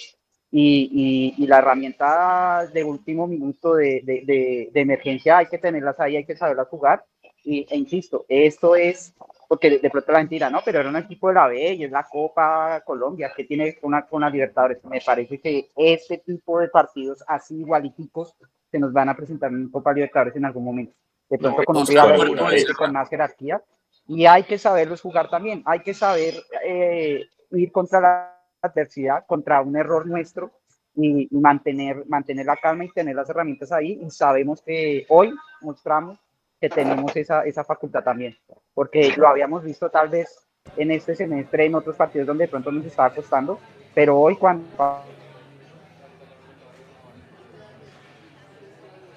y, y, la herramienta de último minuto de, de, de, emergencia hay que tenerlas ahí, hay que saberlas jugar. Y, e insisto, esto es, porque de, pronto la mentira, ¿no? Pero era un equipo de la B y es la Copa Colombia, que tiene una, una Libertadores. Me parece que este tipo de partidos así igualiticos se nos van a presentar en Copa Libertadores en algún momento. De pronto con un rival con más jerarquía. Y hay que saberlos jugar también. Hay que saber eh, ir contra la adversidad, contra un error nuestro y, mantener, mantener la calma y tener las herramientas ahí. Y sabemos que hoy mostramos que tenemos esa, esa facultad también, porque lo habíamos visto tal vez en este semestre, en otros partidos donde de pronto nos estaba costando, pero hoy cuando...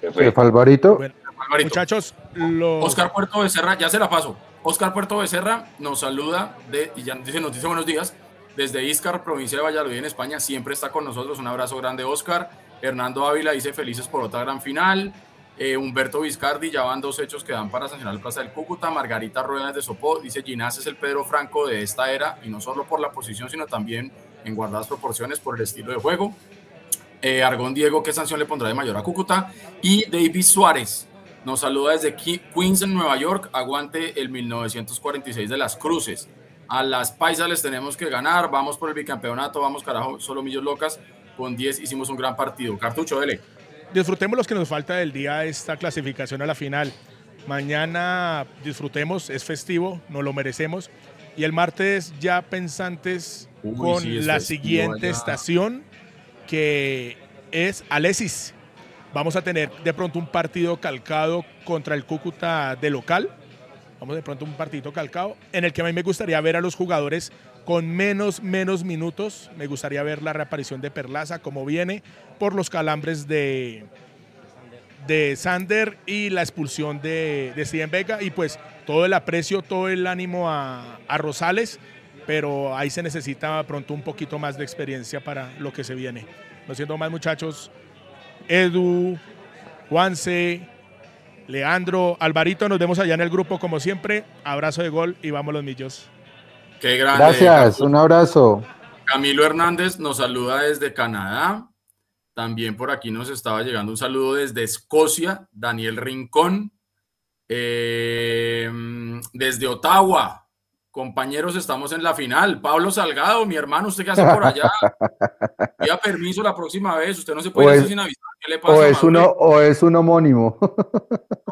¿Qué fue Alvarito? Muchachos, Oscar Puerto Becerra, ya se la paso. Oscar Puerto Becerra nos saluda de, y ya dice, nos dice buenos días desde Iscar, provincia de Valladolid, en España, siempre está con nosotros. Un abrazo grande, Oscar. Hernando Ávila dice felices por otra gran final. Eh, Humberto Vizcardi, ya van dos hechos que dan para sancionar el Plaza del Cúcuta. Margarita Ruedas de Sopó dice: Ginás es el Pedro Franco de esta era, y no solo por la posición, sino también en guardadas proporciones por el estilo de juego. Eh, Argón Diego, ¿qué sanción le pondrá de mayor a Cúcuta? Y David Suárez nos saluda desde Queens, en Nueva York. Aguante el 1946 de las Cruces. A las paisas les tenemos que ganar. Vamos por el bicampeonato. Vamos, carajo, solo millos locas. Con 10 hicimos un gran partido. Cartucho, dele disfrutemos los que nos falta del día esta clasificación a la final. Mañana disfrutemos, es festivo, nos lo merecemos. Y el martes ya pensantes con la siguiente estación, que es Alesis. Vamos a tener de pronto un partido calcado contra el Cúcuta de local. De pronto un partido calcado en el que a mí me gustaría ver a los jugadores con menos, menos minutos. Me gustaría ver la reaparición de Perlaza, como viene, por los calambres de, de Sander y la expulsión de, de Steven Vega. Y pues todo el aprecio, todo el ánimo a, a Rosales, pero ahí se necesita pronto un poquito más de experiencia para lo que se viene. No siendo más muchachos, Edu, Juanse, Leandro, Alvarito, nos vemos allá en el grupo como siempre. Abrazo de gol y vamos los millos. Qué grande. Gracias, un abrazo. Camilo Hernández nos saluda desde Canadá. También por aquí nos estaba llegando un saludo desde Escocia, Daniel Rincón. Eh, desde Ottawa, compañeros, estamos en la final. Pablo Salgado, mi hermano, ¿usted qué hace por allá? [laughs] Pida permiso la próxima vez, usted no se puede ir sin avisar. ¿Qué le pasa? O es, uno, o es un homónimo. [laughs]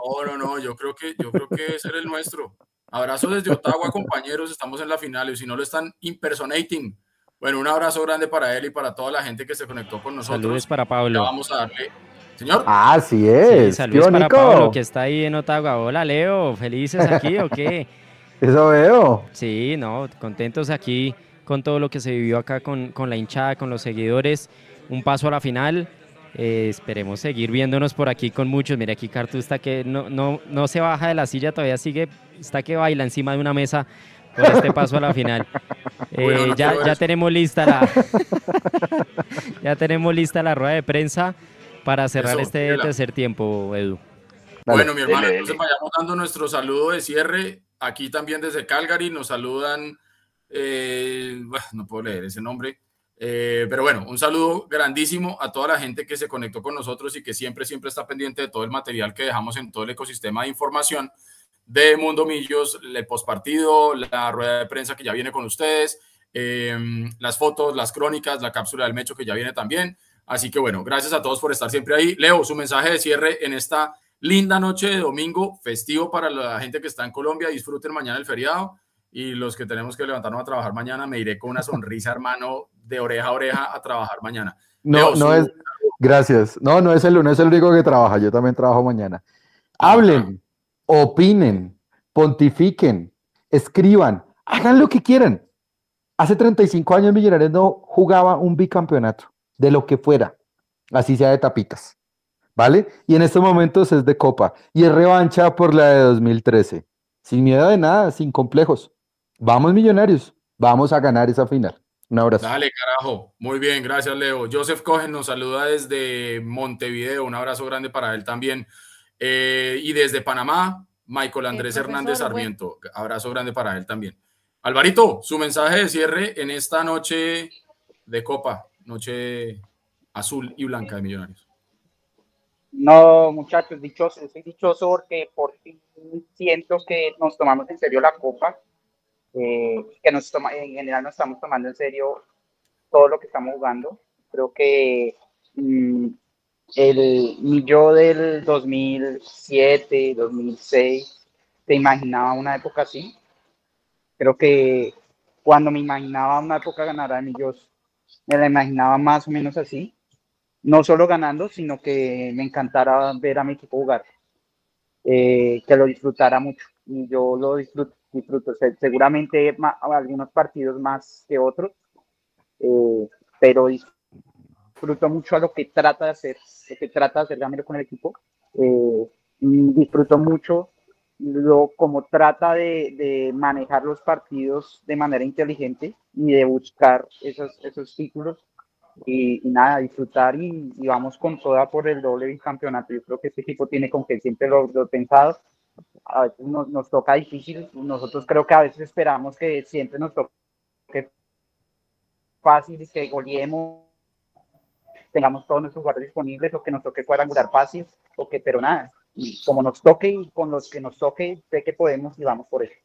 No, no, no, yo creo que, yo creo que ese era el nuestro. Abrazo desde Ottawa, compañeros. Estamos en la final y si no lo están impersonating. Bueno, un abrazo grande para él y para toda la gente que se conectó con nosotros. Saludos para Pablo. vamos a darle. Señor. Ah, sí es. saludos para Pablo, que está ahí en Ottawa. Hola, Leo. ¿Felices aquí o qué? [laughs] Eso veo. Sí, no, contentos aquí con todo lo que se vivió acá con, con la hinchada, con los seguidores. Un paso a la final. Eh, esperemos seguir viéndonos por aquí con muchos. Mira, aquí Cartu está que no, no, no se baja de la silla, todavía sigue, está que baila encima de una mesa por este paso a la final. [laughs] Eh, ya, ya tenemos lista la [laughs] ya tenemos lista la rueda de prensa para cerrar este tercer tiempo, Edu. Bueno, mi hermano, entonces vayamos dando nuestro saludo de cierre. Aquí también desde Calgary nos saludan, eh, no puedo leer ese nombre, eh, pero bueno, un saludo grandísimo a toda la gente que se conectó con nosotros y que siempre, siempre está pendiente de todo el material que dejamos en todo el ecosistema de información de Mundo Millos, el postpartido, la rueda de prensa que ya viene con ustedes, eh, las fotos, las crónicas, la cápsula del Mecho que ya viene también. Así que bueno, gracias a todos por estar siempre ahí. Leo, su mensaje de cierre en esta linda noche de domingo, festivo para la gente que está en Colombia. Disfruten mañana el feriado y los que tenemos que levantarnos a trabajar mañana, me iré con una sonrisa, [laughs] hermano, de oreja a oreja a trabajar mañana. No, no es, gracias. No, no es, el, no es el único que trabaja, yo también trabajo mañana. Hablen, opinen, pontifiquen, escriban, hagan lo que quieran. Hace 35 años Millonarios no jugaba un bicampeonato, de lo que fuera, así sea de tapitas, ¿vale? Y en estos momentos es de copa y es revancha por la de 2013, sin miedo de nada, sin complejos. Vamos millonarios, vamos a ganar esa final. Un abrazo. Dale, carajo. Muy bien, gracias, Leo. Joseph Cohen nos saluda desde Montevideo. Un abrazo grande para él también. Eh, y desde Panamá, Michael Andrés Hernández Sarmiento. Abrazo grande para él también. Alvarito, su mensaje de cierre en esta noche de Copa, noche azul y blanca de Millonarios. No, muchachos, dichoso, soy dichoso porque por fin siento que nos tomamos en serio la Copa eh, que nos toma, en general nos estamos tomando en serio todo lo que estamos jugando. Creo que mm, el, mi yo del 2007, 2006, te imaginaba una época así. Creo que cuando me imaginaba una época ganará mi yo, me la imaginaba más o menos así. No solo ganando, sino que me encantara ver a mi equipo jugar. Eh, que lo disfrutara mucho. Y yo lo disfruto disfruto seguramente algunos partidos más que otros, eh, pero disfruto mucho a lo que trata de hacer, lo que trata de hacer Gamero con el equipo. Eh, disfruto mucho lo como trata de, de, manejar los partidos de manera inteligente y de buscar esos, esos títulos. Y, nada, disfrutar y, vamos con toda por el doble bicampeonato. Yo creo que este equipo tiene con que siempre lo, lo pensado. A veces nos, nos, toca difícil, nosotros creo que a veces esperamos que siempre nos toque fácil y que goleemos, tengamos todos nuestros jugadores disponibles o que nos toque cuadrangular fácil, o que, pero nada, como nos toque y con los que nos toque, sé que podemos y vamos por eso.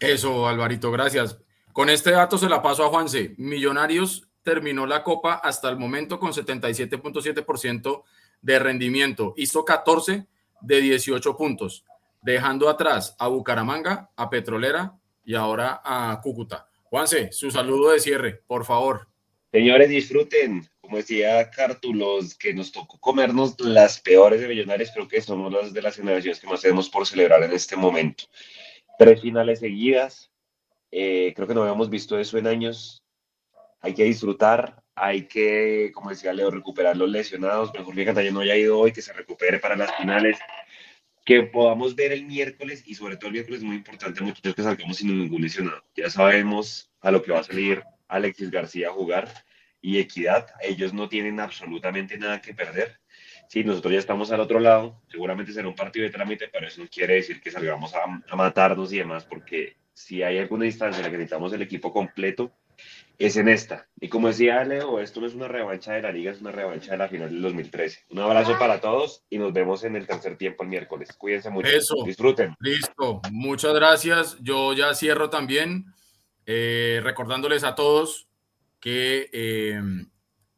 Eso, Alvarito, gracias. Con este dato se la paso a Juanse. Millonarios terminó la Copa hasta el momento con 77.7% de rendimiento. Hizo 14 de 18 puntos, dejando atrás a Bucaramanga, a Petrolera y ahora a Cúcuta. Juanse, su saludo de cierre, por favor. Señores, disfruten. Como decía Cartu, los que nos tocó comernos las peores de Millonarios, creo que somos las de las generaciones que más tenemos por celebrar en este momento. Tres finales seguidas. Eh, creo que no habíamos visto eso en años hay que disfrutar, hay que, como decía Leo, recuperar los lesionados, mejor que Cataño no haya ido hoy, que se recupere para las finales, que podamos ver el miércoles y sobre todo el miércoles es muy importante, muchachos, que salgamos sin ningún lesionado. Ya sabemos a lo que va a salir Alexis García a jugar y Equidad, ellos no tienen absolutamente nada que perder. Sí, nosotros ya estamos al otro lado, seguramente será un partido de trámite, pero eso no quiere decir que salgamos a, a matarnos y demás, porque si hay alguna instancia en la que necesitamos el equipo completo, es en esta. Y como decía Leo, esto no es una revancha de la liga, es una revancha de la final del 2013. Un abrazo para todos y nos vemos en el tercer tiempo el miércoles. Cuídense mucho. Eso. Disfruten. Listo. Muchas gracias. Yo ya cierro también eh, recordándoles a todos que eh,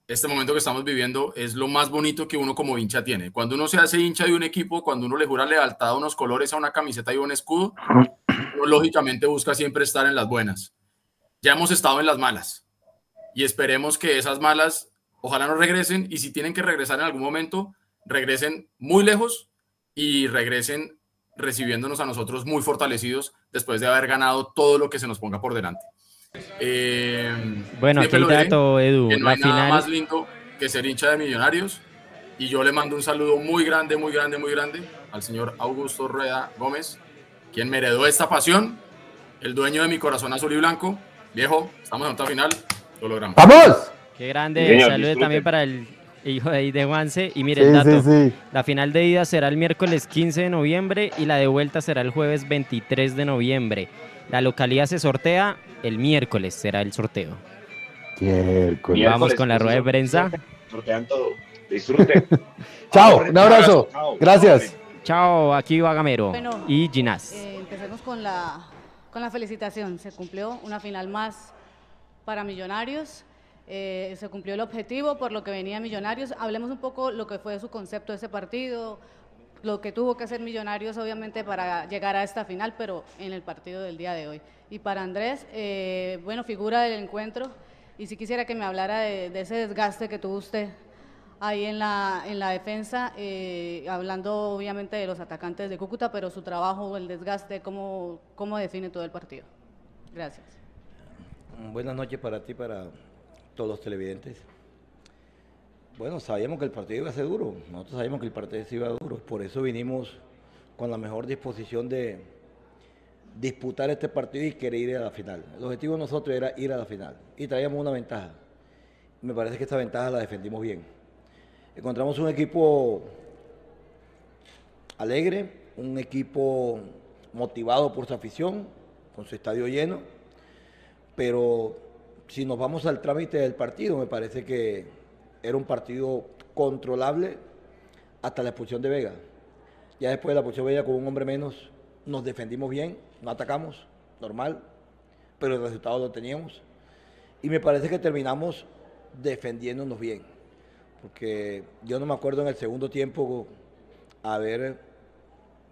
este momento que estamos viviendo es lo más bonito que uno como hincha tiene. Cuando uno se hace hincha de un equipo, cuando uno le jura lealtad a unos colores, a una camiseta y un escudo, uno lógicamente busca siempre estar en las buenas ya hemos estado en las malas y esperemos que esas malas ojalá no regresen y si tienen que regresar en algún momento, regresen muy lejos y regresen recibiéndonos a nosotros muy fortalecidos después de haber ganado todo lo que se nos ponga por delante. Eh, bueno, aquí el dato, Edu. no hay nada más lindo que ser hincha de millonarios. Y yo le mando un saludo muy grande, muy grande, muy grande al señor Augusto Rueda Gómez, quien me heredó esta pasión, el dueño de mi corazón azul y blanco, Viejo, estamos en otra final, lo logramos. ¡Vamos! Qué grande, saludos también para el hijo de, de Juanse. Y mire el dato, la final de ida será el miércoles 15 de noviembre y la de vuelta será el jueves 23 de noviembre. La localidad se sortea el miércoles, será el sorteo. Miércoles. Vamos con la rueda de prensa. Sortean todo. Disfruten. [laughs] Chao, un abrazo. Gracias. Chao, aquí va Gamero y Ginás. Eh, empecemos con la con la felicitación. Se cumplió una final más para Millonarios. Eh, se cumplió el objetivo por lo que venía Millonarios. Hablemos un poco lo que fue su concepto de ese partido, lo que tuvo que hacer Millonarios obviamente para llegar a esta final, pero en el partido del día de hoy. Y para Andrés, eh, bueno, figura del encuentro. Y si quisiera que me hablara de, de ese desgaste que tuvo usted ahí en la, en la defensa, eh, hablando obviamente de los atacantes de Cúcuta, pero su trabajo, el desgaste, ¿cómo, cómo define todo el partido? Gracias. Buenas noches para ti, para todos los televidentes. Bueno, sabíamos que el partido iba a ser duro, nosotros sabíamos que el partido iba a duro, por eso vinimos con la mejor disposición de disputar este partido y querer ir a la final. El objetivo de nosotros era ir a la final y traíamos una ventaja. Me parece que esta ventaja la defendimos bien Encontramos un equipo alegre, un equipo motivado por su afición, con su estadio lleno, pero si nos vamos al trámite del partido, me parece que era un partido controlable hasta la expulsión de Vega. Ya después de la expulsión de Vega, con un hombre menos, nos defendimos bien, no atacamos, normal, pero el resultado lo teníamos. Y me parece que terminamos defendiéndonos bien porque yo no me acuerdo en el segundo tiempo a ver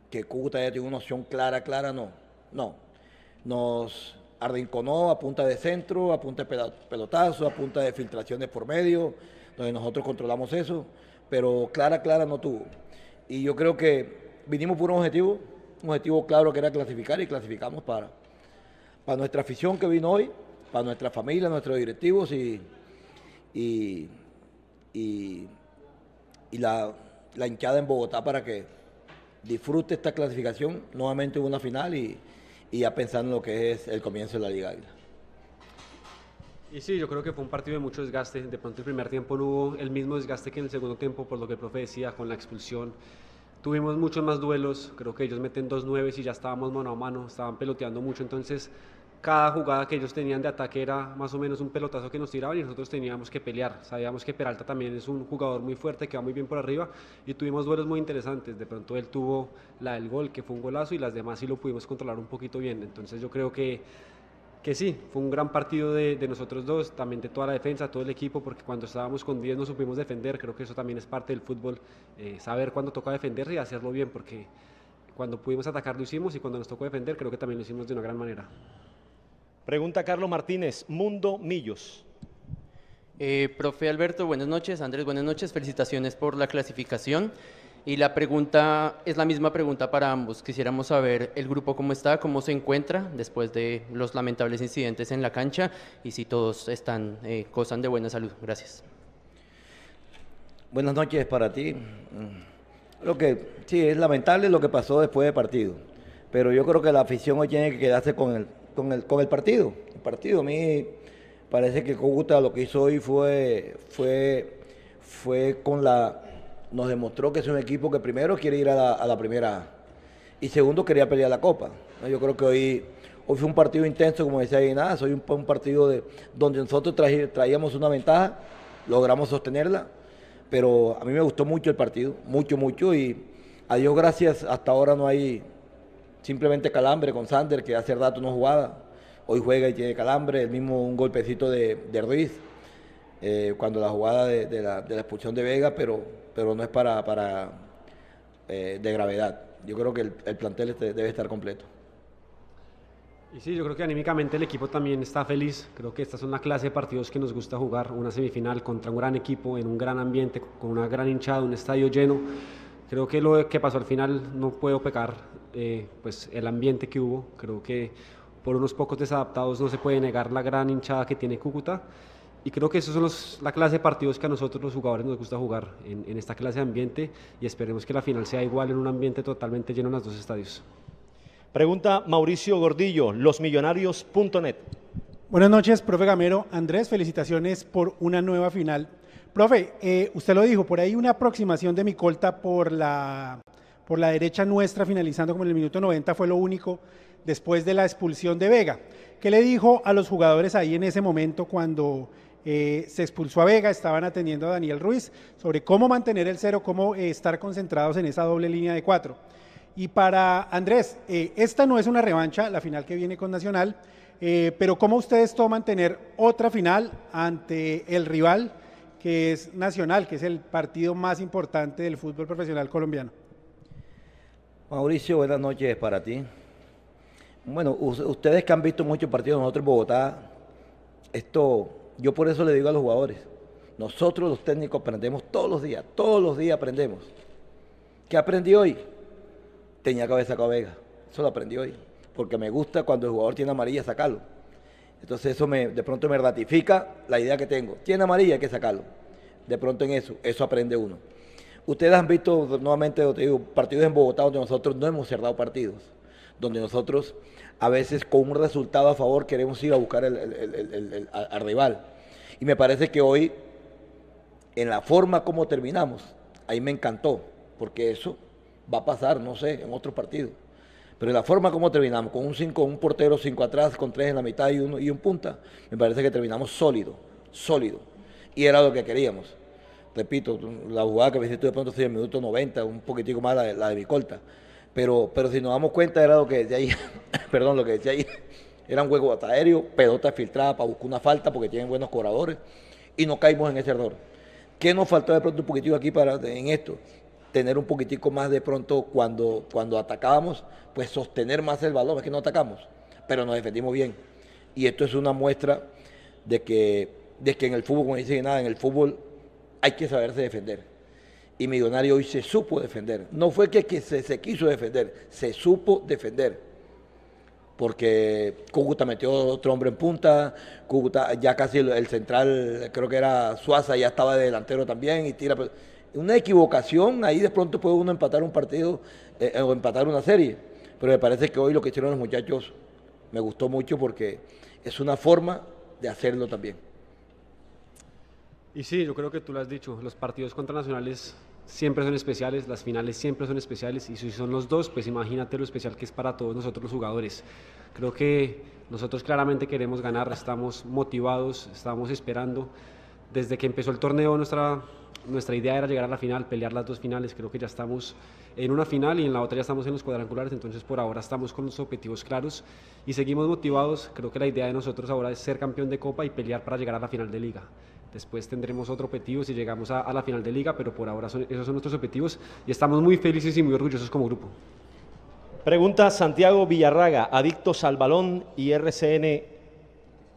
que Cúcuta ya tiene una opción clara, clara, no, no. Nos arrinconó a punta de centro, a punta de pelotazo, a punta de filtraciones por medio, donde nosotros controlamos eso, pero clara, clara no tuvo. Y yo creo que vinimos por un objetivo, un objetivo claro que era clasificar y clasificamos para, para nuestra afición que vino hoy, para nuestra familia, nuestros directivos y y, la, hinchada en Bogotá para que disfrute esta clasificación nuevamente en una final y, ya pensando en lo que es el comienzo de la Liga Águila. Y sí, yo creo que fue un partido de mucho desgaste. De pronto el primer tiempo no hubo el mismo desgaste que en el segundo tiempo, por lo que el profe decía, con la expulsión. Tuvimos muchos más duelos, creo que ellos meten dos nueves y ya estábamos mano a mano, estaban peloteando mucho, entonces cada jugada que ellos tenían de ataque era más o menos un pelotazo que nos tiraban y nosotros teníamos que pelear. Sabíamos que Peralta también es un jugador muy fuerte, que va muy bien por arriba y tuvimos duelos muy interesantes. De pronto él tuvo la del gol, que fue un golazo, y las demás sí lo pudimos controlar un poquito bien. Entonces yo creo que que sí, fue un gran partido de, nosotros dos, también de toda la defensa, todo el equipo, porque cuando estábamos con 10 no supimos defender, creo que eso también es parte del fútbol, eh, saber cuándo toca defenderse y hacerlo bien, porque cuando pudimos atacar lo hicimos y cuando nos tocó defender creo que también lo hicimos de una gran manera. Pregunta Carlos Martínez, Mundo Millos. Eh, profe Alberto, buenas noches. Andrés, buenas noches. Felicitaciones por la clasificación. Y la pregunta es la misma pregunta para ambos. Quisiéramos saber el grupo cómo está, cómo se encuentra después de los lamentables incidentes en la cancha y si todos están, eh, gozan de buena salud. Gracias. Buenas noches para ti. Lo que sí es lamentable lo que pasó después del partido, pero yo creo que la afición hoy tiene que quedarse con el, con el, con el partido. El partido a mí parece que Cúcuta lo que hizo hoy fue, fue, fue con la nos demostró que es un equipo que primero quiere ir a la, primera y segundo quería pelear la copa. Yo creo que hoy, hoy fue un partido intenso, como decía nada hoy un, un partido de, donde nosotros traíamos una ventaja, logramos sostenerla, pero a mí me gustó mucho el partido, mucho, mucho, y a Dios gracias, hasta ahora no hay simplemente calambre con Sander, que hace rato no jugaba, hoy juega y tiene calambre, el mismo un golpecito de, Ruiz, eh, cuando la jugada de, la, de la expulsión de Vega, pero pero no es para, para eh, de gravedad. Yo creo que el, plantel este debe estar completo. Y sí, yo creo que anímicamente el equipo también está feliz. Creo que esta es una clase de partidos que nos gusta jugar, una semifinal contra un gran equipo, en un gran ambiente, con una gran hinchada, un estadio lleno. Creo que lo que pasó al final no puedo pecar, eh, pues el ambiente que hubo. Creo que por unos pocos desadaptados no se puede negar la gran hinchada que tiene Cúcuta. Y creo que esos son los, la clase de partidos que a nosotros los jugadores nos gusta jugar en, en, esta clase de ambiente y esperemos que la final sea igual en un ambiente totalmente lleno en los dos estadios. Pregunta Mauricio Gordillo, losmillonarios.net. Buenas noches, profe Gamero. Andrés, felicitaciones por una nueva final. Profe, eh, usted lo dijo, por ahí una aproximación de mi colta por la, por la derecha nuestra, finalizando como en el minuto 90, fue lo único después de la expulsión de Vega. ¿Qué le dijo a los jugadores ahí en ese momento cuando eh, se expulsó a Vega, estaban atendiendo a Daniel Ruiz sobre cómo mantener el cero, cómo eh, estar concentrados en esa doble línea de cuatro. Y para Andrés, eh, esta no es una revancha, la final que viene con Nacional, pero ¿cómo ustedes toman tener otra final ante el rival que es Nacional, que es el partido más importante del fútbol profesional colombiano? Mauricio, buenas noches para ti. Bueno, ustedes que han visto muchos partidos nosotros en Bogotá, esto yo por eso le digo a los jugadores, nosotros los técnicos aprendemos todos los días, todos los días aprendemos. ¿Qué aprendí hoy? Tenía haber sacado Vega, eso lo aprendí hoy, porque me gusta cuando el jugador tiene amarilla sacarlo. Entonces eso me, de pronto me ratifica la idea que tengo. Tiene amarilla, hay que sacarlo. De pronto en eso, eso aprende uno. Ustedes han visto nuevamente, digo, partidos en Bogotá donde nosotros no hemos cerrado partidos, donde nosotros a veces con un resultado a favor queremos ir a buscar el, al rival. Y me parece que hoy, en la forma como terminamos, ahí me encantó, porque eso va a pasar, no sé, en otro partido. Pero en la forma como terminamos, con un cinco, un portero cinco atrás, con tres en la mitad y, uno, y un punta, me parece que terminamos sólido, sólido. Y era lo que queríamos. Repito, la jugada que me hiciste de pronto fue en el minuto 90, un poquitico más la de, la de Bicolta. Pero, pero si nos damos cuenta, era lo que decía ahí, [laughs] perdón, lo que decía ahí, era un juego aéreo, pelota filtrada para buscar una falta porque tienen buenos cobradores y no caímos en ese error. ¿Qué nos faltó de pronto un poquitico aquí para en esto? Tener un poquitico más de pronto cuando, cuando atacábamos, pues sostener más el balón, es que no atacamos, pero nos defendimos bien. Y esto es una muestra de que, de que en el fútbol, como dice nada, en el fútbol hay que saberse defender y Millonario hoy se supo defender. No fue que, se, quiso defender, se supo defender. Porque Cúcuta metió otro hombre en punta, Cúcuta ya casi el, central, creo que era Suaza, ya estaba de delantero también y tira. Una equivocación, ahí de pronto puede uno empatar un partido eh, o empatar una serie. Pero me parece que hoy lo que hicieron los muchachos me gustó mucho porque es una forma de hacerlo también. Y sí, yo creo que tú lo has dicho, los partidos contra nacionales siempre son especiales, las finales siempre son especiales y si son los dos, pues imagínate lo especial que es para todos nosotros los jugadores. Creo que nosotros claramente queremos ganar, estamos motivados, estamos esperando. Desde que empezó el torneo nuestra, nuestra idea era llegar a la final, pelear las dos finales, creo que ya estamos en una final y en la otra ya estamos en los cuadrangulares, entonces por ahora estamos con los objetivos claros y seguimos motivados. Creo que la idea de nosotros ahora es ser campeón de Copa y pelear para llegar a la final de Liga. Después tendremos otro objetivo si llegamos a, la final de liga, pero por ahora esos son nuestros objetivos y estamos muy felices y muy orgullosos como grupo. Pregunta Santiago Villarraga, adictos al balón y RCN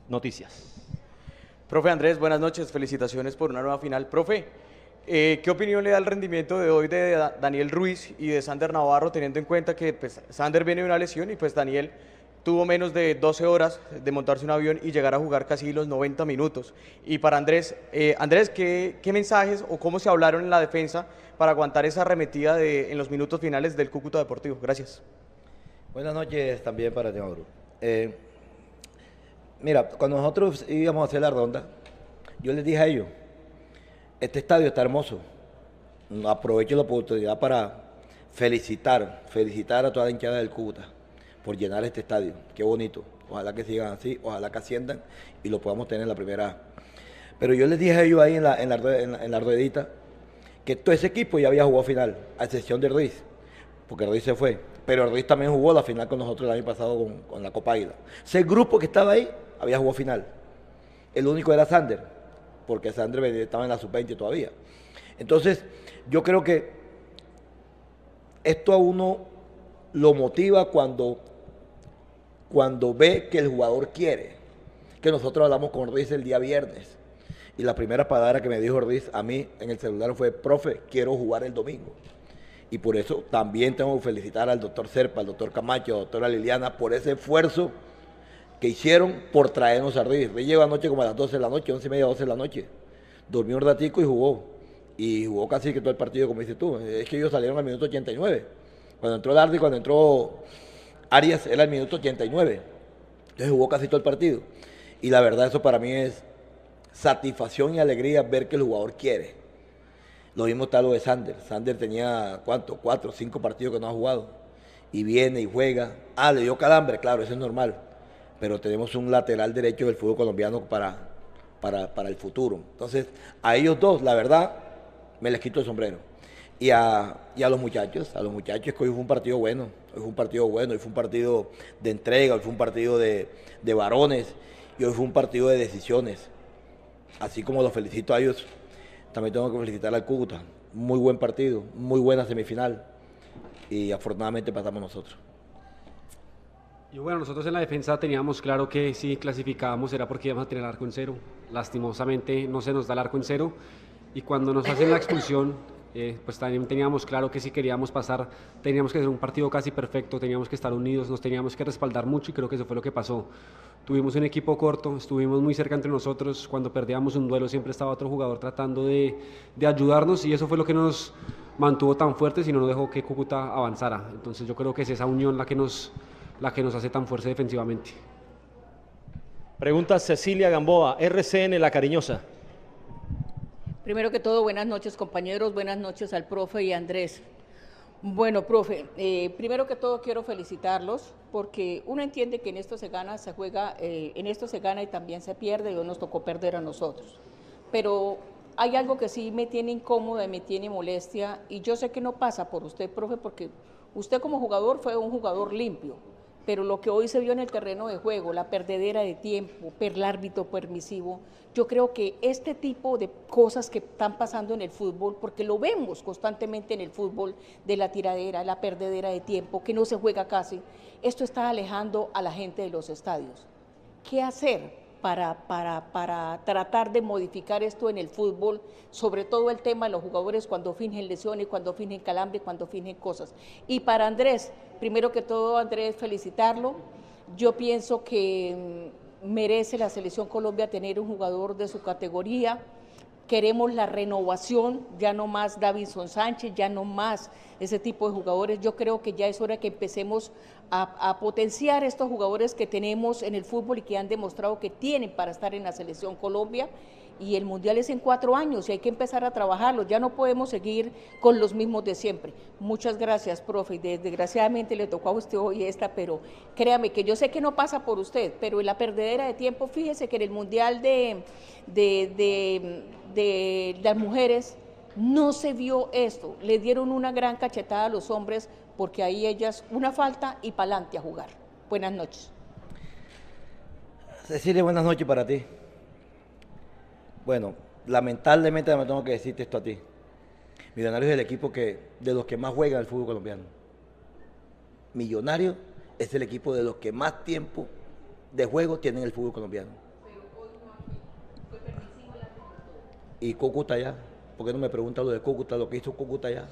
Noticias. Profe Andrés, buenas noches, felicitaciones por una nueva final. Profe, eh, ¿qué opinión le da el rendimiento de hoy de Daniel Ruiz y de Sander Navarro, teniendo en cuenta que pues, Sander viene de una lesión y pues Daniel tuvo menos de 12 horas de montarse un avión y llegar a jugar casi los 90 minutos. Y para Andrés, eh, Andrés, ¿qué, mensajes o cómo se hablaron en la defensa para aguantar esa arremetida de, en los minutos finales del Cúcuta Deportivo? Gracias. Buenas noches también para ti, Mauro. Eh, mira, cuando nosotros íbamos a hacer la ronda, yo les dije a ellos, este estadio está hermoso. Aprovecho la oportunidad para felicitar, felicitar a toda la hinchada del Cúcuta por llenar este estadio. Qué bonito. Ojalá que sigan así, ojalá que asciendan y lo podamos tener en la primera Pero yo les dije a ellos ahí en la, en la, ruedita que todo ese equipo ya había jugado final, a excepción de Ruiz, porque Ruiz se fue. Pero Ruiz también jugó la final con nosotros el año pasado con, la Copa Águila. Ese grupo que estaba ahí había jugado final. El único era Sander, porque Sander estaba en la sub-20 todavía. Entonces, yo creo que esto a uno lo motiva cuando cuando ve que el jugador quiere. Que nosotros hablamos con Ortiz el día viernes. Y la primera palabra que me dijo Ortiz a mí en el celular fue, profe, quiero jugar el domingo. Y por eso también tengo que felicitar al doctor Serpa, al doctor Camacho, a la doctora Liliana, por ese esfuerzo que hicieron por traernos a Ruiz. Ruiz llegó anoche como a las 12 de la noche, 11 y media, 12 de la noche. Durmió un ratico y jugó. Y jugó casi que todo el partido, como dices tú. Es que ellos salieron al minuto 89. Cuando entró Dardi, cuando entró Arias era el minuto 89. Entonces jugó casi todo el partido. Y la verdad, eso para mí es satisfacción y alegría ver que el jugador quiere. Lo mismo está lo de Sander. Sander tenía, ¿cuánto? Cuatro, cinco partidos que no ha jugado. Y viene y juega. Ah, le dio calambre, claro, eso es normal. Pero tenemos un lateral derecho del fútbol colombiano para, para, para el futuro. Entonces, a ellos dos, la verdad, me les quito el sombrero y a, los muchachos, a los muchachos que hoy fue un partido bueno, hoy fue un partido bueno, hoy fue un partido de entrega, hoy fue un partido de, varones y hoy fue un partido de decisiones. Así como los felicito a ellos, también tengo que felicitar al Cúcuta. Muy buen partido, muy buena semifinal y afortunadamente pasamos nosotros. Y bueno, nosotros en la defensa teníamos claro que si clasificábamos era porque íbamos a tener el arco en cero. Lastimosamente no se nos da el arco en cero y cuando nos hacen la expulsión eh, pues también teníamos claro que si queríamos pasar teníamos que hacer un partido casi perfecto, teníamos que estar unidos, nos teníamos que respaldar mucho y creo que eso fue lo que pasó. Tuvimos un equipo corto, estuvimos muy cerca entre nosotros, cuando perdíamos un duelo siempre estaba otro jugador tratando de, de ayudarnos y eso fue lo que nos mantuvo tan fuertes y no nos dejó que Cúcuta avanzara. Entonces yo creo que es esa unión la que nos, la que nos hace tan fuerte defensivamente. Pregunta Cecilia Gamboa, RCN La Cariñosa. Primero que todo, buenas noches compañeros, buenas noches al profe y Andrés. Bueno, profe, eh, primero que todo quiero felicitarlos porque uno entiende que en esto se gana, se juega, eh, en esto se gana y también se pierde y hoy nos tocó perder a nosotros. Pero hay algo que sí me tiene incómoda y me tiene molestia y yo sé que no pasa por usted, profe, porque usted como jugador fue un jugador limpio, pero lo que hoy se vio en el terreno de juego, la perdedera de tiempo, el árbitro permisivo, yo creo que este tipo de cosas que están pasando en el fútbol, porque lo vemos constantemente en el fútbol, de la tiradera, la perdedera de tiempo, que no se juega casi, esto está alejando a la gente de los estadios. ¿Qué hacer? Para, para, para, tratar de modificar esto en el fútbol, sobre todo el tema de los jugadores cuando fingen lesiones, cuando fingen calambre, cuando fingen cosas. Y para Andrés, primero que todo, Andrés, felicitarlo. Yo pienso que mm, merece la selección Colombia tener un jugador de su categoría. queremos la renovación, ya no más Davidson Sánchez, ya no más ese tipo de jugadores. Yo creo que ya es hora que empecemos a, potenciar estos jugadores que tenemos en el fútbol y que han demostrado que tienen para estar en la selección Colombia y el Mundial es en cuatro años y hay que empezar a trabajarlo. Ya no podemos seguir con los mismos de siempre. Muchas gracias, profe. Desgraciadamente le tocó a usted hoy esta, pero créame que yo sé que no pasa por usted, pero en la perdedera de tiempo, fíjese que en el Mundial de, de, de, las mujeres no se vio esto. Le dieron una gran cachetada a los hombres porque ahí ellas una falta y pa'lante a jugar. Buenas noches. Cecilia, buenas noches para ti. Bueno, lamentablemente me tengo que decirte esto a ti. Millonarios es el equipo que, de los que más juega el fútbol colombiano. Millonarios es el equipo de los que más tiempo de juego tiene el fútbol colombiano. Y Cúcuta allá. ¿Por qué no me pregunta lo de Cúcuta, lo que hizo Cúcuta allá?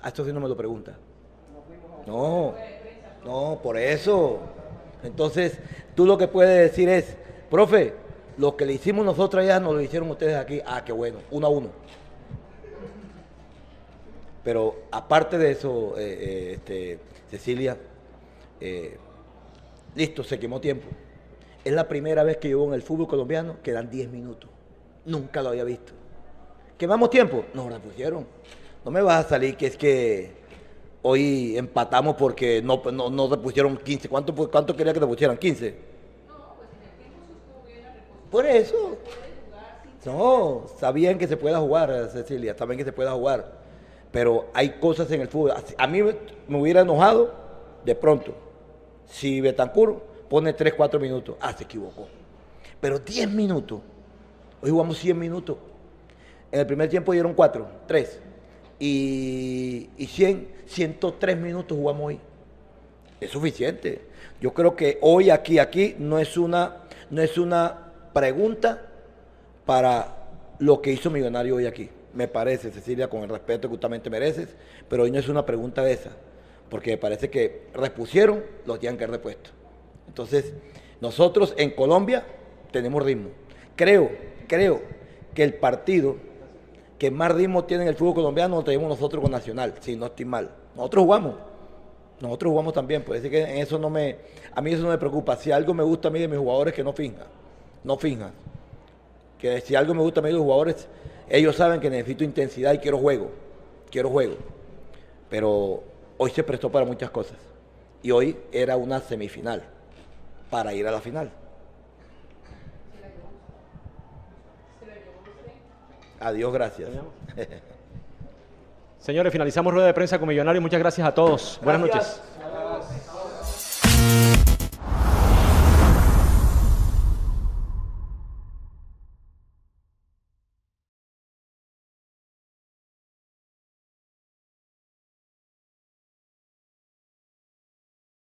A esto sí no me lo pregunta. No, no, por eso. Entonces, tú lo que puedes decir es, profe, lo que le hicimos nosotros allá nos lo hicieron ustedes aquí. Ah, qué bueno, uno a uno. Pero aparte de eso, eh, eh, este, Cecilia, eh, listo, se quemó tiempo. Es la primera vez que yo en el fútbol colombiano que dan 10 minutos. Nunca lo había visto. ¿Quemamos tiempo? Nos la pusieron. No me vas a salir que es que hoy empatamos porque no, no, no te pusieron 15. ¿Cuánto, ¿Cuánto quería que te pusieran? 15. Por eso. No, sabían que se pueda jugar, Cecilia, saben que se pueda jugar. Pero hay cosas en el fútbol. A mí me hubiera enojado de pronto si Betancur pone 3, 4 minutos. Ah, se equivocó. Pero 10 minutos. Hoy jugamos 100 minutos. En el primer tiempo dieron 4, 3. Y, y 100, 103 minutos jugamos hoy. Es suficiente. Yo creo que hoy aquí, aquí no es una, no es una pregunta para lo que hizo Millonario hoy aquí. Me parece, Cecilia, con el respeto que justamente mereces, pero hoy no es una pregunta de esa, porque me parece que repusieron los días que han repuesto. Entonces, nosotros en Colombia tenemos ritmo. Creo, creo que el partido que más ritmo tiene en el fútbol colombiano lo tenemos nosotros con Nacional, si no estoy mal. Nosotros jugamos, nosotros jugamos también, puede decir que en eso no me, a mí eso no me preocupa. Si algo me gusta a mí de mis jugadores que no finjan no finjan. Que si algo me gusta a mí de los jugadores, ellos saben que necesito intensidad y quiero juego. Quiero juego. Pero hoy se prestó para muchas cosas. Y hoy era una semifinal para ir a la final. Adiós, gracias. [laughs] Señores, finalizamos rueda de prensa con Millonario. Muchas gracias a todos. Buenas noches.